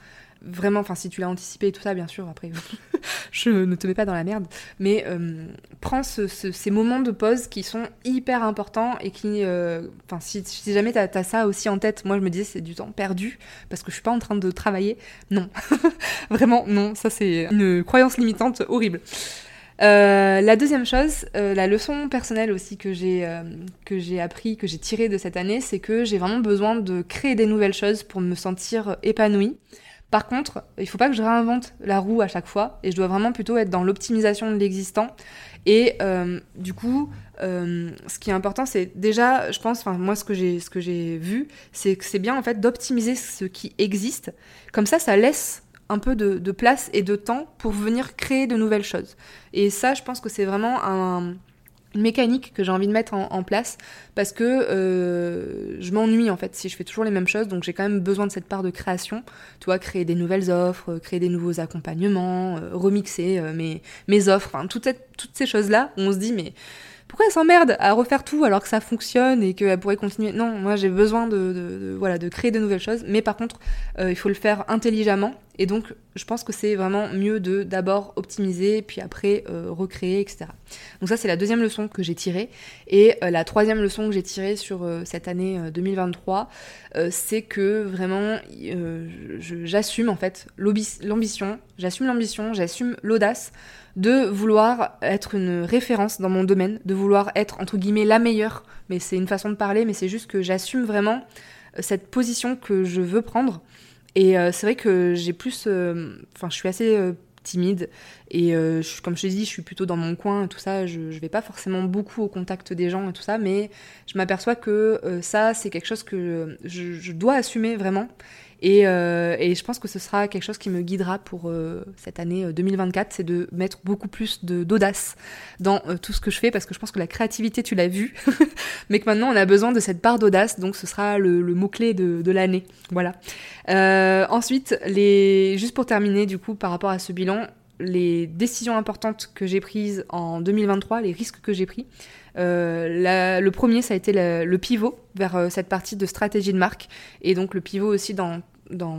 vraiment, enfin si tu l'as anticipé et tout ça, bien sûr, après, <laughs> je ne te mets pas dans la merde, mais euh, prends ces moments de pause qui sont hyper importants et qui, euh, enfin si, jamais tu as, ça aussi en tête, moi je me disais c'est du temps perdu parce que je suis pas en train de travailler, non, <laughs> vraiment non, ça c'est une croyance limitante horrible. Euh, la deuxième chose, la leçon personnelle aussi que j'ai que j'ai appris, que j'ai tiré de cette année, c'est que j'ai vraiment besoin de créer des nouvelles choses pour me sentir épanouie. Par contre, il faut pas que je réinvente la roue à chaque fois, et je dois vraiment plutôt être dans l'optimisation de l'existant. Et euh, du coup, euh, ce qui est important, c'est déjà, je pense, moi ce que j'ai vu, c'est que c'est bien en fait d'optimiser ce qui existe. Comme ça, ça laisse un peu de, place et de temps pour venir créer de nouvelles choses. Et ça, je pense que c'est vraiment un, mécanique que j'ai envie de mettre en, place parce que euh, je m'ennuie en fait si je fais toujours les mêmes choses. Donc j'ai quand même besoin de cette part de création. Tu vois créer des nouvelles offres créer des nouveaux accompagnements euh, remixer euh, mes, mes offres. Enfin toutes, toutes ces choses là on se dit mais pourquoi elle s'emmerde à refaire tout alors que ça fonctionne et qu'elle pourrait continuer? Non, moi j'ai besoin de, voilà, de créer de nouvelles choses, mais par contre, euh, il faut le faire intelligemment. Et donc, je pense que c'est vraiment mieux de d'abord optimiser, puis après euh, recréer, etc. Donc ça, c'est la deuxième leçon que j'ai tirée. Et euh, la troisième leçon que j'ai tirée sur cette année 2023, c'est que vraiment, j'assume en fait l'ambition, j'assume l'ambition, j'assume l'audace de vouloir être une référence dans mon domaine, de vouloir être entre guillemets la meilleure. Mais c'est une façon de parler, mais c'est juste que j'assume vraiment euh, cette position que je veux prendre. Et euh, c'est vrai que j'ai plus, euh, enfin, je suis assez timide et comme je te dis, je suis plutôt dans mon coin et tout ça. Je, je vais pas forcément beaucoup au contact des gens et tout ça, mais je m'aperçois que ça, c'est quelque chose que je dois assumer vraiment euh, et, je pense que ce sera quelque chose qui me guidera pour euh, cette année 2024, euh, c'est de mettre beaucoup plus d'audace dans tout ce que je fais, parce que je pense que la créativité, tu l'as vu, <laughs> mais que maintenant on a besoin de cette part d'audace, donc ce sera le, mot-clé de, l'année. Voilà. ensuite, juste pour terminer, du coup, par rapport à ce bilan, les décisions importantes que j'ai prises en 2023, les risques que j'ai pris. le premier, ça a été le pivot vers cette partie de stratégie de marque et donc le pivot aussi dans dans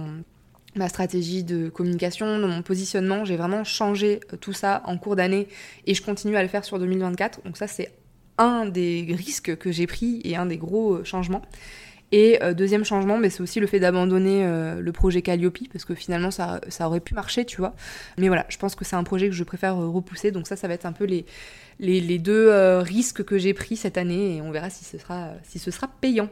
ma stratégie de communication, dans mon positionnement. J'ai vraiment changé euh, tout ça en cours d'année et je continue à le faire sur 2024. Donc ça, c'est un des risques que j'ai pris et un des gros euh, changements. Et euh, deuxième changement, mais c'est aussi le fait d'abandonner le projet Calliope, parce que finalement ça, ça, aurait pu marcher, tu vois. Mais voilà, je pense que c'est un projet que je préfère repousser, donc ça, ça va être un peu les, les, les deux risques que j'ai pris cette année, et on verra si ce sera, si ce sera payant.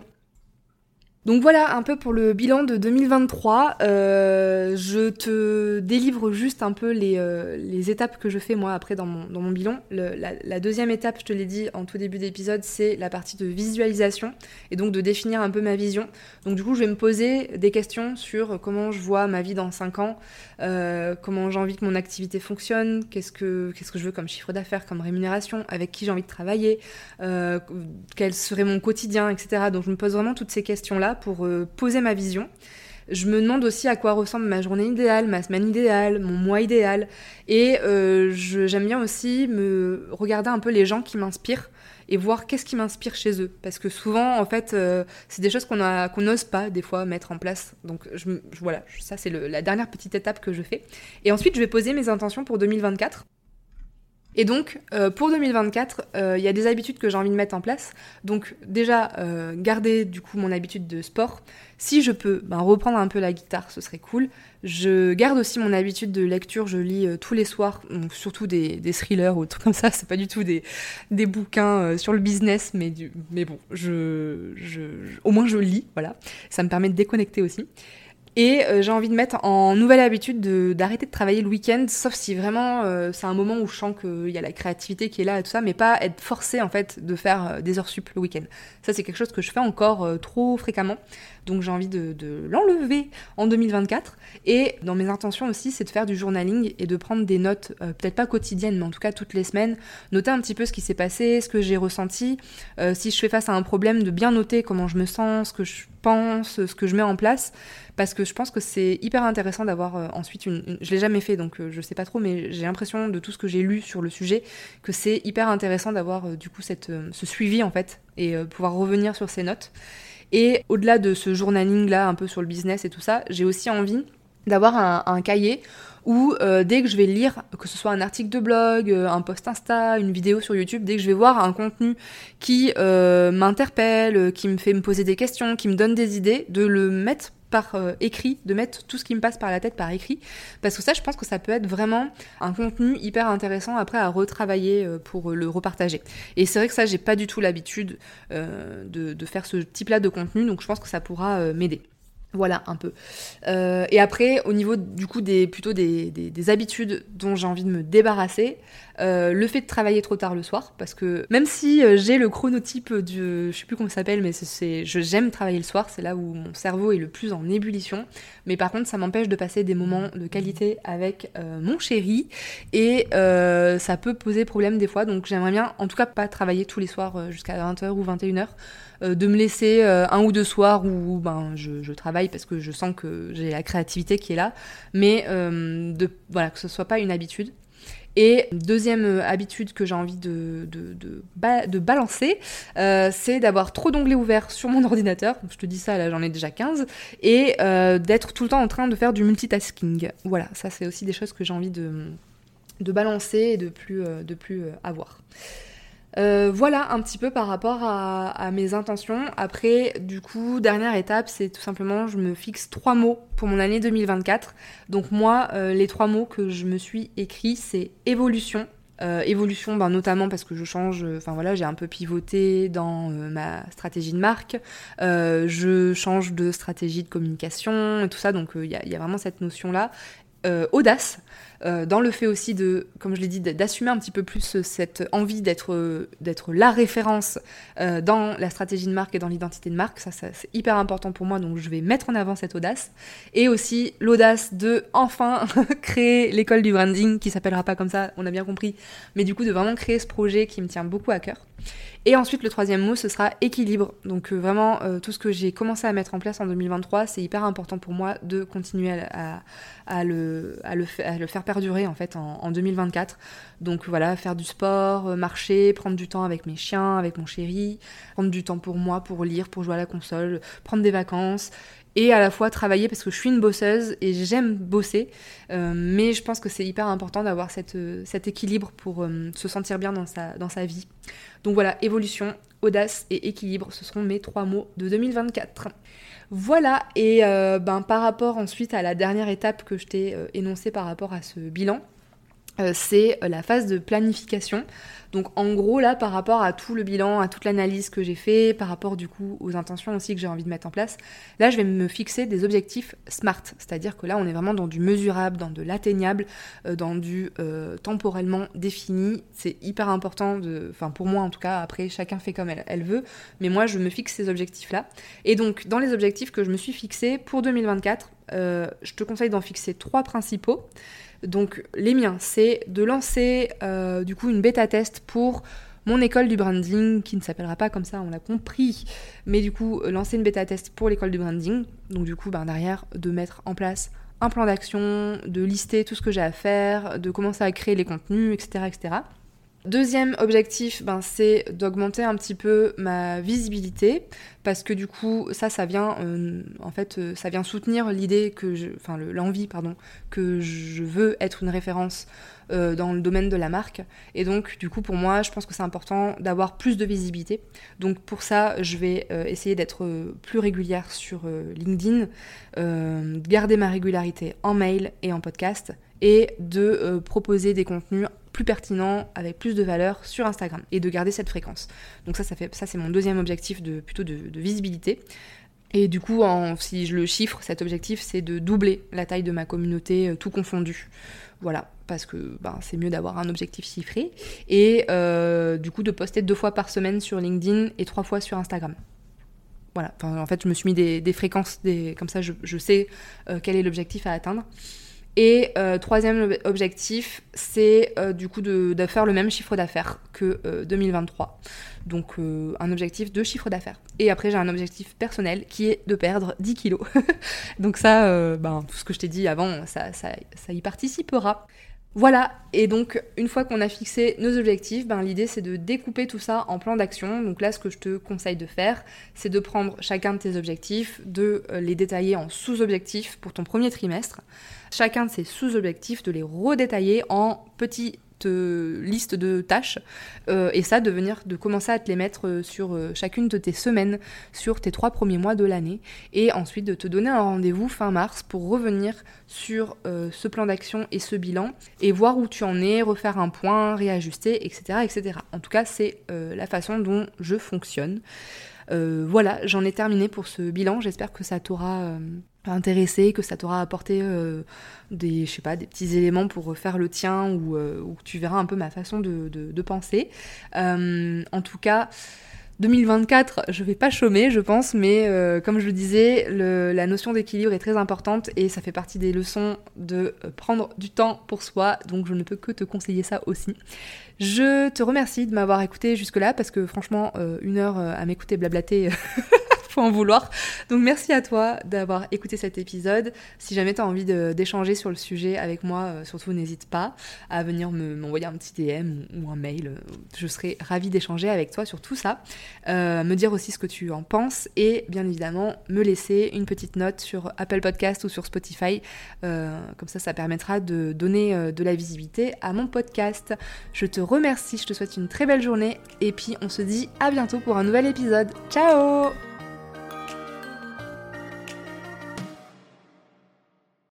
Donc voilà un peu pour le bilan de 2023. Euh, je te délivre juste un peu les, euh, les, étapes que je fais moi après dans mon, dans mon bilan. la, deuxième étape, je te l'ai dit en tout début d'épisode, c'est la partie de visualisation et donc de définir un peu ma vision. Donc du coup, je vais me poser des questions sur comment je vois ma vie dans 5 ans, euh, comment j'ai envie que mon activité fonctionne, qu'est-ce que, qu'est-ce que je veux comme chiffre d'affaires, comme rémunération, avec qui j'ai envie de travailler, quel serait mon quotidien, etc. Donc je me pose vraiment toutes ces questions-là pour euh, poser ma vision. Je me demande aussi à quoi ressemble ma journée idéale, ma semaine idéale, mon mois idéal. Et euh, j'aime bien aussi me regarder un peu les gens qui m'inspirent et voir qu'est-ce qui m'inspire chez eux. Parce que souvent, en fait, euh, c'est des choses qu'on n'ose pas des fois mettre en place. Donc voilà, ça c'est la dernière petite étape que je fais. Et ensuite, je vais poser mes intentions pour 2024. Et donc, euh, pour 2024, euh, il y a des habitudes que j'ai envie de mettre en place. Donc, déjà, euh, garder du coup mon habitude de sport. Si je peux ben, reprendre un peu la guitare, ce serait cool. Je garde aussi mon habitude de lecture. Je lis tous les soirs, surtout des, thrillers ou trucs comme ça. <laughs> C'est pas du tout des, des bouquins sur le business, mais, bon, au moins je lis. Voilà. Ça me permet de déconnecter aussi. Et euh, j'ai envie de mettre en nouvelle habitude d'arrêter de, travailler le week-end, sauf si vraiment euh, c'est un moment où je sens qu'il y a la créativité qui est là et tout ça, mais pas être forcé en fait de faire euh, des heures sup le week-end. Ça c'est quelque chose que je fais encore trop fréquemment, donc j'ai envie de, l'enlever en 2024. Et dans mes intentions aussi, c'est de faire du journaling et de prendre des notes, peut-être pas quotidiennes, mais en tout cas toutes les semaines, noter un petit peu ce qui s'est passé, ce que j'ai ressenti, si je fais face à un problème, de bien noter comment je me sens, ce que je pense, ce que je mets en place, parce que je pense que c'est hyper intéressant d'avoir euh, ensuite une, Je l'ai jamais fait, donc euh, je sais pas trop, mais j'ai l'impression de tout ce que j'ai lu sur le sujet que c'est hyper intéressant d'avoir euh, du coup cette, ce suivi en fait et pouvoir revenir sur ces notes. Et au-delà de ce journaling là, un peu sur le business et tout ça, j'ai aussi envie d'avoir un, cahier où dès que je vais lire, que ce soit un article de blog, un post Insta, une vidéo sur YouTube, dès que je vais voir un contenu qui m'interpelle, qui me fait me poser des questions, qui me donne des idées, de le mettre par euh, écrit, de mettre tout ce qui me passe par la tête par écrit, parce que ça, je pense que ça peut être vraiment un contenu hyper intéressant après à retravailler euh, pour le repartager. Et c'est vrai que ça, j'ai pas du tout l'habitude euh, de, faire ce type-là de contenu, donc je pense que ça pourra m'aider. Voilà un peu. Euh, et après, au niveau du coup des plutôt des, des, habitudes dont j'ai envie de me débarrasser, euh, le fait de travailler trop tard le soir, parce que même si euh, j'ai le chronotype du, je sais plus comment ça s'appelle, mais c'est, j'aime travailler le soir, c'est là où mon cerveau est le plus en ébullition. Mais par contre, ça m'empêche de passer des moments de qualité avec mon chéri, et ça peut poser problème des fois. Donc j'aimerais bien, en tout cas, pas travailler tous les soirs jusqu'à 20h ou 21h. Euh, de me laisser euh, un ou deux soirs où ben, je, travaille parce que je sens que j'ai la créativité qui est là, mais euh, voilà, que ce soit pas une habitude. Et deuxième habitude que j'ai envie de, de, balancer, c'est d'avoir trop d'onglets ouverts sur mon <laughs> ordinateur. Je te dis ça, là j'en ai déjà 15. Et d'être tout le temps en train de faire du multitasking. Voilà, ça c'est aussi des choses que j'ai envie de, de balancer et de plus, de plus avoir. Euh, voilà un petit peu par rapport à, mes intentions. Après, du coup, dernière étape, c'est tout simplement, je me fixe trois mots pour mon année 2024. Donc moi, euh, les trois mots que je me suis écrit, c'est évolution. Euh, évolution, ben, notamment parce que je change, enfin voilà, j'ai un peu pivoté dans ma stratégie de marque, je change de stratégie de communication et tout ça, donc il y, y, a vraiment cette notion-là. audace, euh, dans le fait aussi de, comme je l'ai dit, d'assumer un petit peu plus cette envie d'être d'être la référence euh, dans la stratégie de marque et dans l'identité de marque. Ça, c'est hyper important pour moi, donc je vais mettre en avant cette audace. Et aussi l'audace de enfin <laughs> créer l'école du branding, qui s'appellera pas comme ça, on a bien compris, mais du coup de vraiment créer ce projet qui me tient beaucoup à cœur. Et ensuite, le troisième mot, ce sera équilibre. Donc euh, vraiment, euh, tout ce que j'ai commencé à mettre en place en 2023, c'est hyper important pour moi de continuer à, le, faire perdurer en fait en, 2024. Donc voilà, faire du sport, euh, marcher, prendre du temps avec mes chiens, avec mon chéri, prendre du temps pour moi, pour lire, pour jouer à la console, prendre des vacances et à la fois travailler parce que je suis une bosseuse et j'aime bosser, mais je pense que c'est hyper important d'avoir cette, cet équilibre pour se sentir bien dans sa, vie. Donc voilà, évolution, audace et équilibre, ce seront mes trois mots de 2024. Voilà, et euh, ben, par rapport ensuite à la dernière étape que je t'ai euh, énoncée par rapport à ce bilan, euh, c'est la phase de planification. Donc en gros là par rapport à tout le bilan, à toute l'analyse que j'ai fait, par rapport du coup aux intentions aussi que j'ai envie de mettre en place, là je vais me fixer des objectifs SMART, c'est-à-dire que là on est vraiment dans du mesurable, dans de l'atteignable, euh, dans du euh, temporellement défini. C'est hyper important de, enfin pour moi en tout cas, après chacun fait comme elle, elle veut, mais moi je me fixe ces objectifs là. Et donc dans les objectifs que je me suis fixés pour 2024, je te conseille d'en fixer trois principaux. Donc les miens, c'est de lancer euh, du coup une bêta test pour mon école du branding, qui ne s'appellera pas comme ça, on l'a compris, mais du coup lancer une bêta test pour l'école du branding. Donc du coup, ben, derrière, de mettre en place un plan d'action, de lister tout ce que j'ai à faire, de commencer à créer les contenus, etc. etc. Deuxième objectif, ben, c'est d'augmenter un petit peu ma visibilité parce que du coup, ça, ça vient, euh, en fait, euh, ça vient soutenir l'idée que je, enfin, l'envie, pardon, que je veux être une référence euh, dans le domaine de la marque. Et donc, du coup, pour moi, je pense que c'est important d'avoir plus de visibilité. Donc, pour ça, je vais essayer d'être plus régulière sur LinkedIn, garder ma régularité en mail et en podcast et de proposer des contenus plus pertinent, avec plus de valeur sur Instagram et de garder cette fréquence. Donc ça, ça, fait, ça c'est mon deuxième objectif de plutôt de, visibilité. Et du coup, si je le chiffre, cet objectif, c'est de doubler la taille de ma communauté, euh, tout confondu. Voilà, parce que ben, c'est mieux d'avoir un objectif chiffré. Et euh, du coup, de poster deux fois par semaine sur LinkedIn et trois fois sur Instagram. Voilà, en fait, je me suis mis des, fréquences, des, comme ça, je, sais euh, quel est l'objectif à atteindre. Et euh, troisième objectif, c'est euh, du coup de, faire le même chiffre d'affaires que 2023. Euh, Donc un objectif de chiffre d'affaires. Et après j'ai un objectif personnel qui est de perdre 10 kilos. <laughs> Donc ça, ben, tout ce que je t'ai dit avant, ça, ça, ça y participera. Voilà, et donc une fois qu'on a fixé nos objectifs, ben, l'idée c'est de découper tout ça en plans d'action. Donc là ce que je te conseille de faire, c'est de prendre chacun de tes objectifs, de les détailler en sous-objectifs pour ton premier trimestre chacun de ces sous-objectifs, de les redétailler en petites listes de tâches euh, et ça de venir de commencer à te les mettre euh, sur euh, chacune de tes semaines sur tes trois premiers mois de l'année et ensuite de te donner un rendez-vous fin mars pour revenir sur ce plan d'action et ce bilan et voir où tu en es, refaire un point, réajuster, etc. etc. En tout cas c'est la façon dont je fonctionne. voilà, j'en ai terminé pour ce bilan. J'espère que ça t'aura intéressé, que ça t'aura apporté euh, des, je sais pas, des petits éléments pour faire le tien ou, euh, tu verras un peu ma façon de, de, penser. Euh, en tout cas, 2024, je vais pas chômer, je pense, mais comme je le disais, la notion d'équilibre est très importante et ça fait partie des leçons de prendre du temps pour soi, donc je ne peux que te conseiller ça aussi. Je te remercie de m'avoir écouté jusque-là parce que franchement, une heure à m'écouter blablater. <laughs> en vouloir. Donc merci à toi d'avoir écouté cet épisode. Si jamais tu as envie d'échanger sur le sujet avec moi, euh, surtout n'hésite pas à venir m'envoyer un petit DM ou, un mail. Je serai ravie d'échanger avec toi sur tout ça. Euh, me dire aussi ce que tu en penses et bien évidemment me laisser une petite note sur Apple Podcast ou sur Spotify. Euh, comme ça, ça permettra de donner de la visibilité à mon podcast. Je te remercie, je te souhaite une très belle journée et puis on se dit à bientôt pour un nouvel épisode. Ciao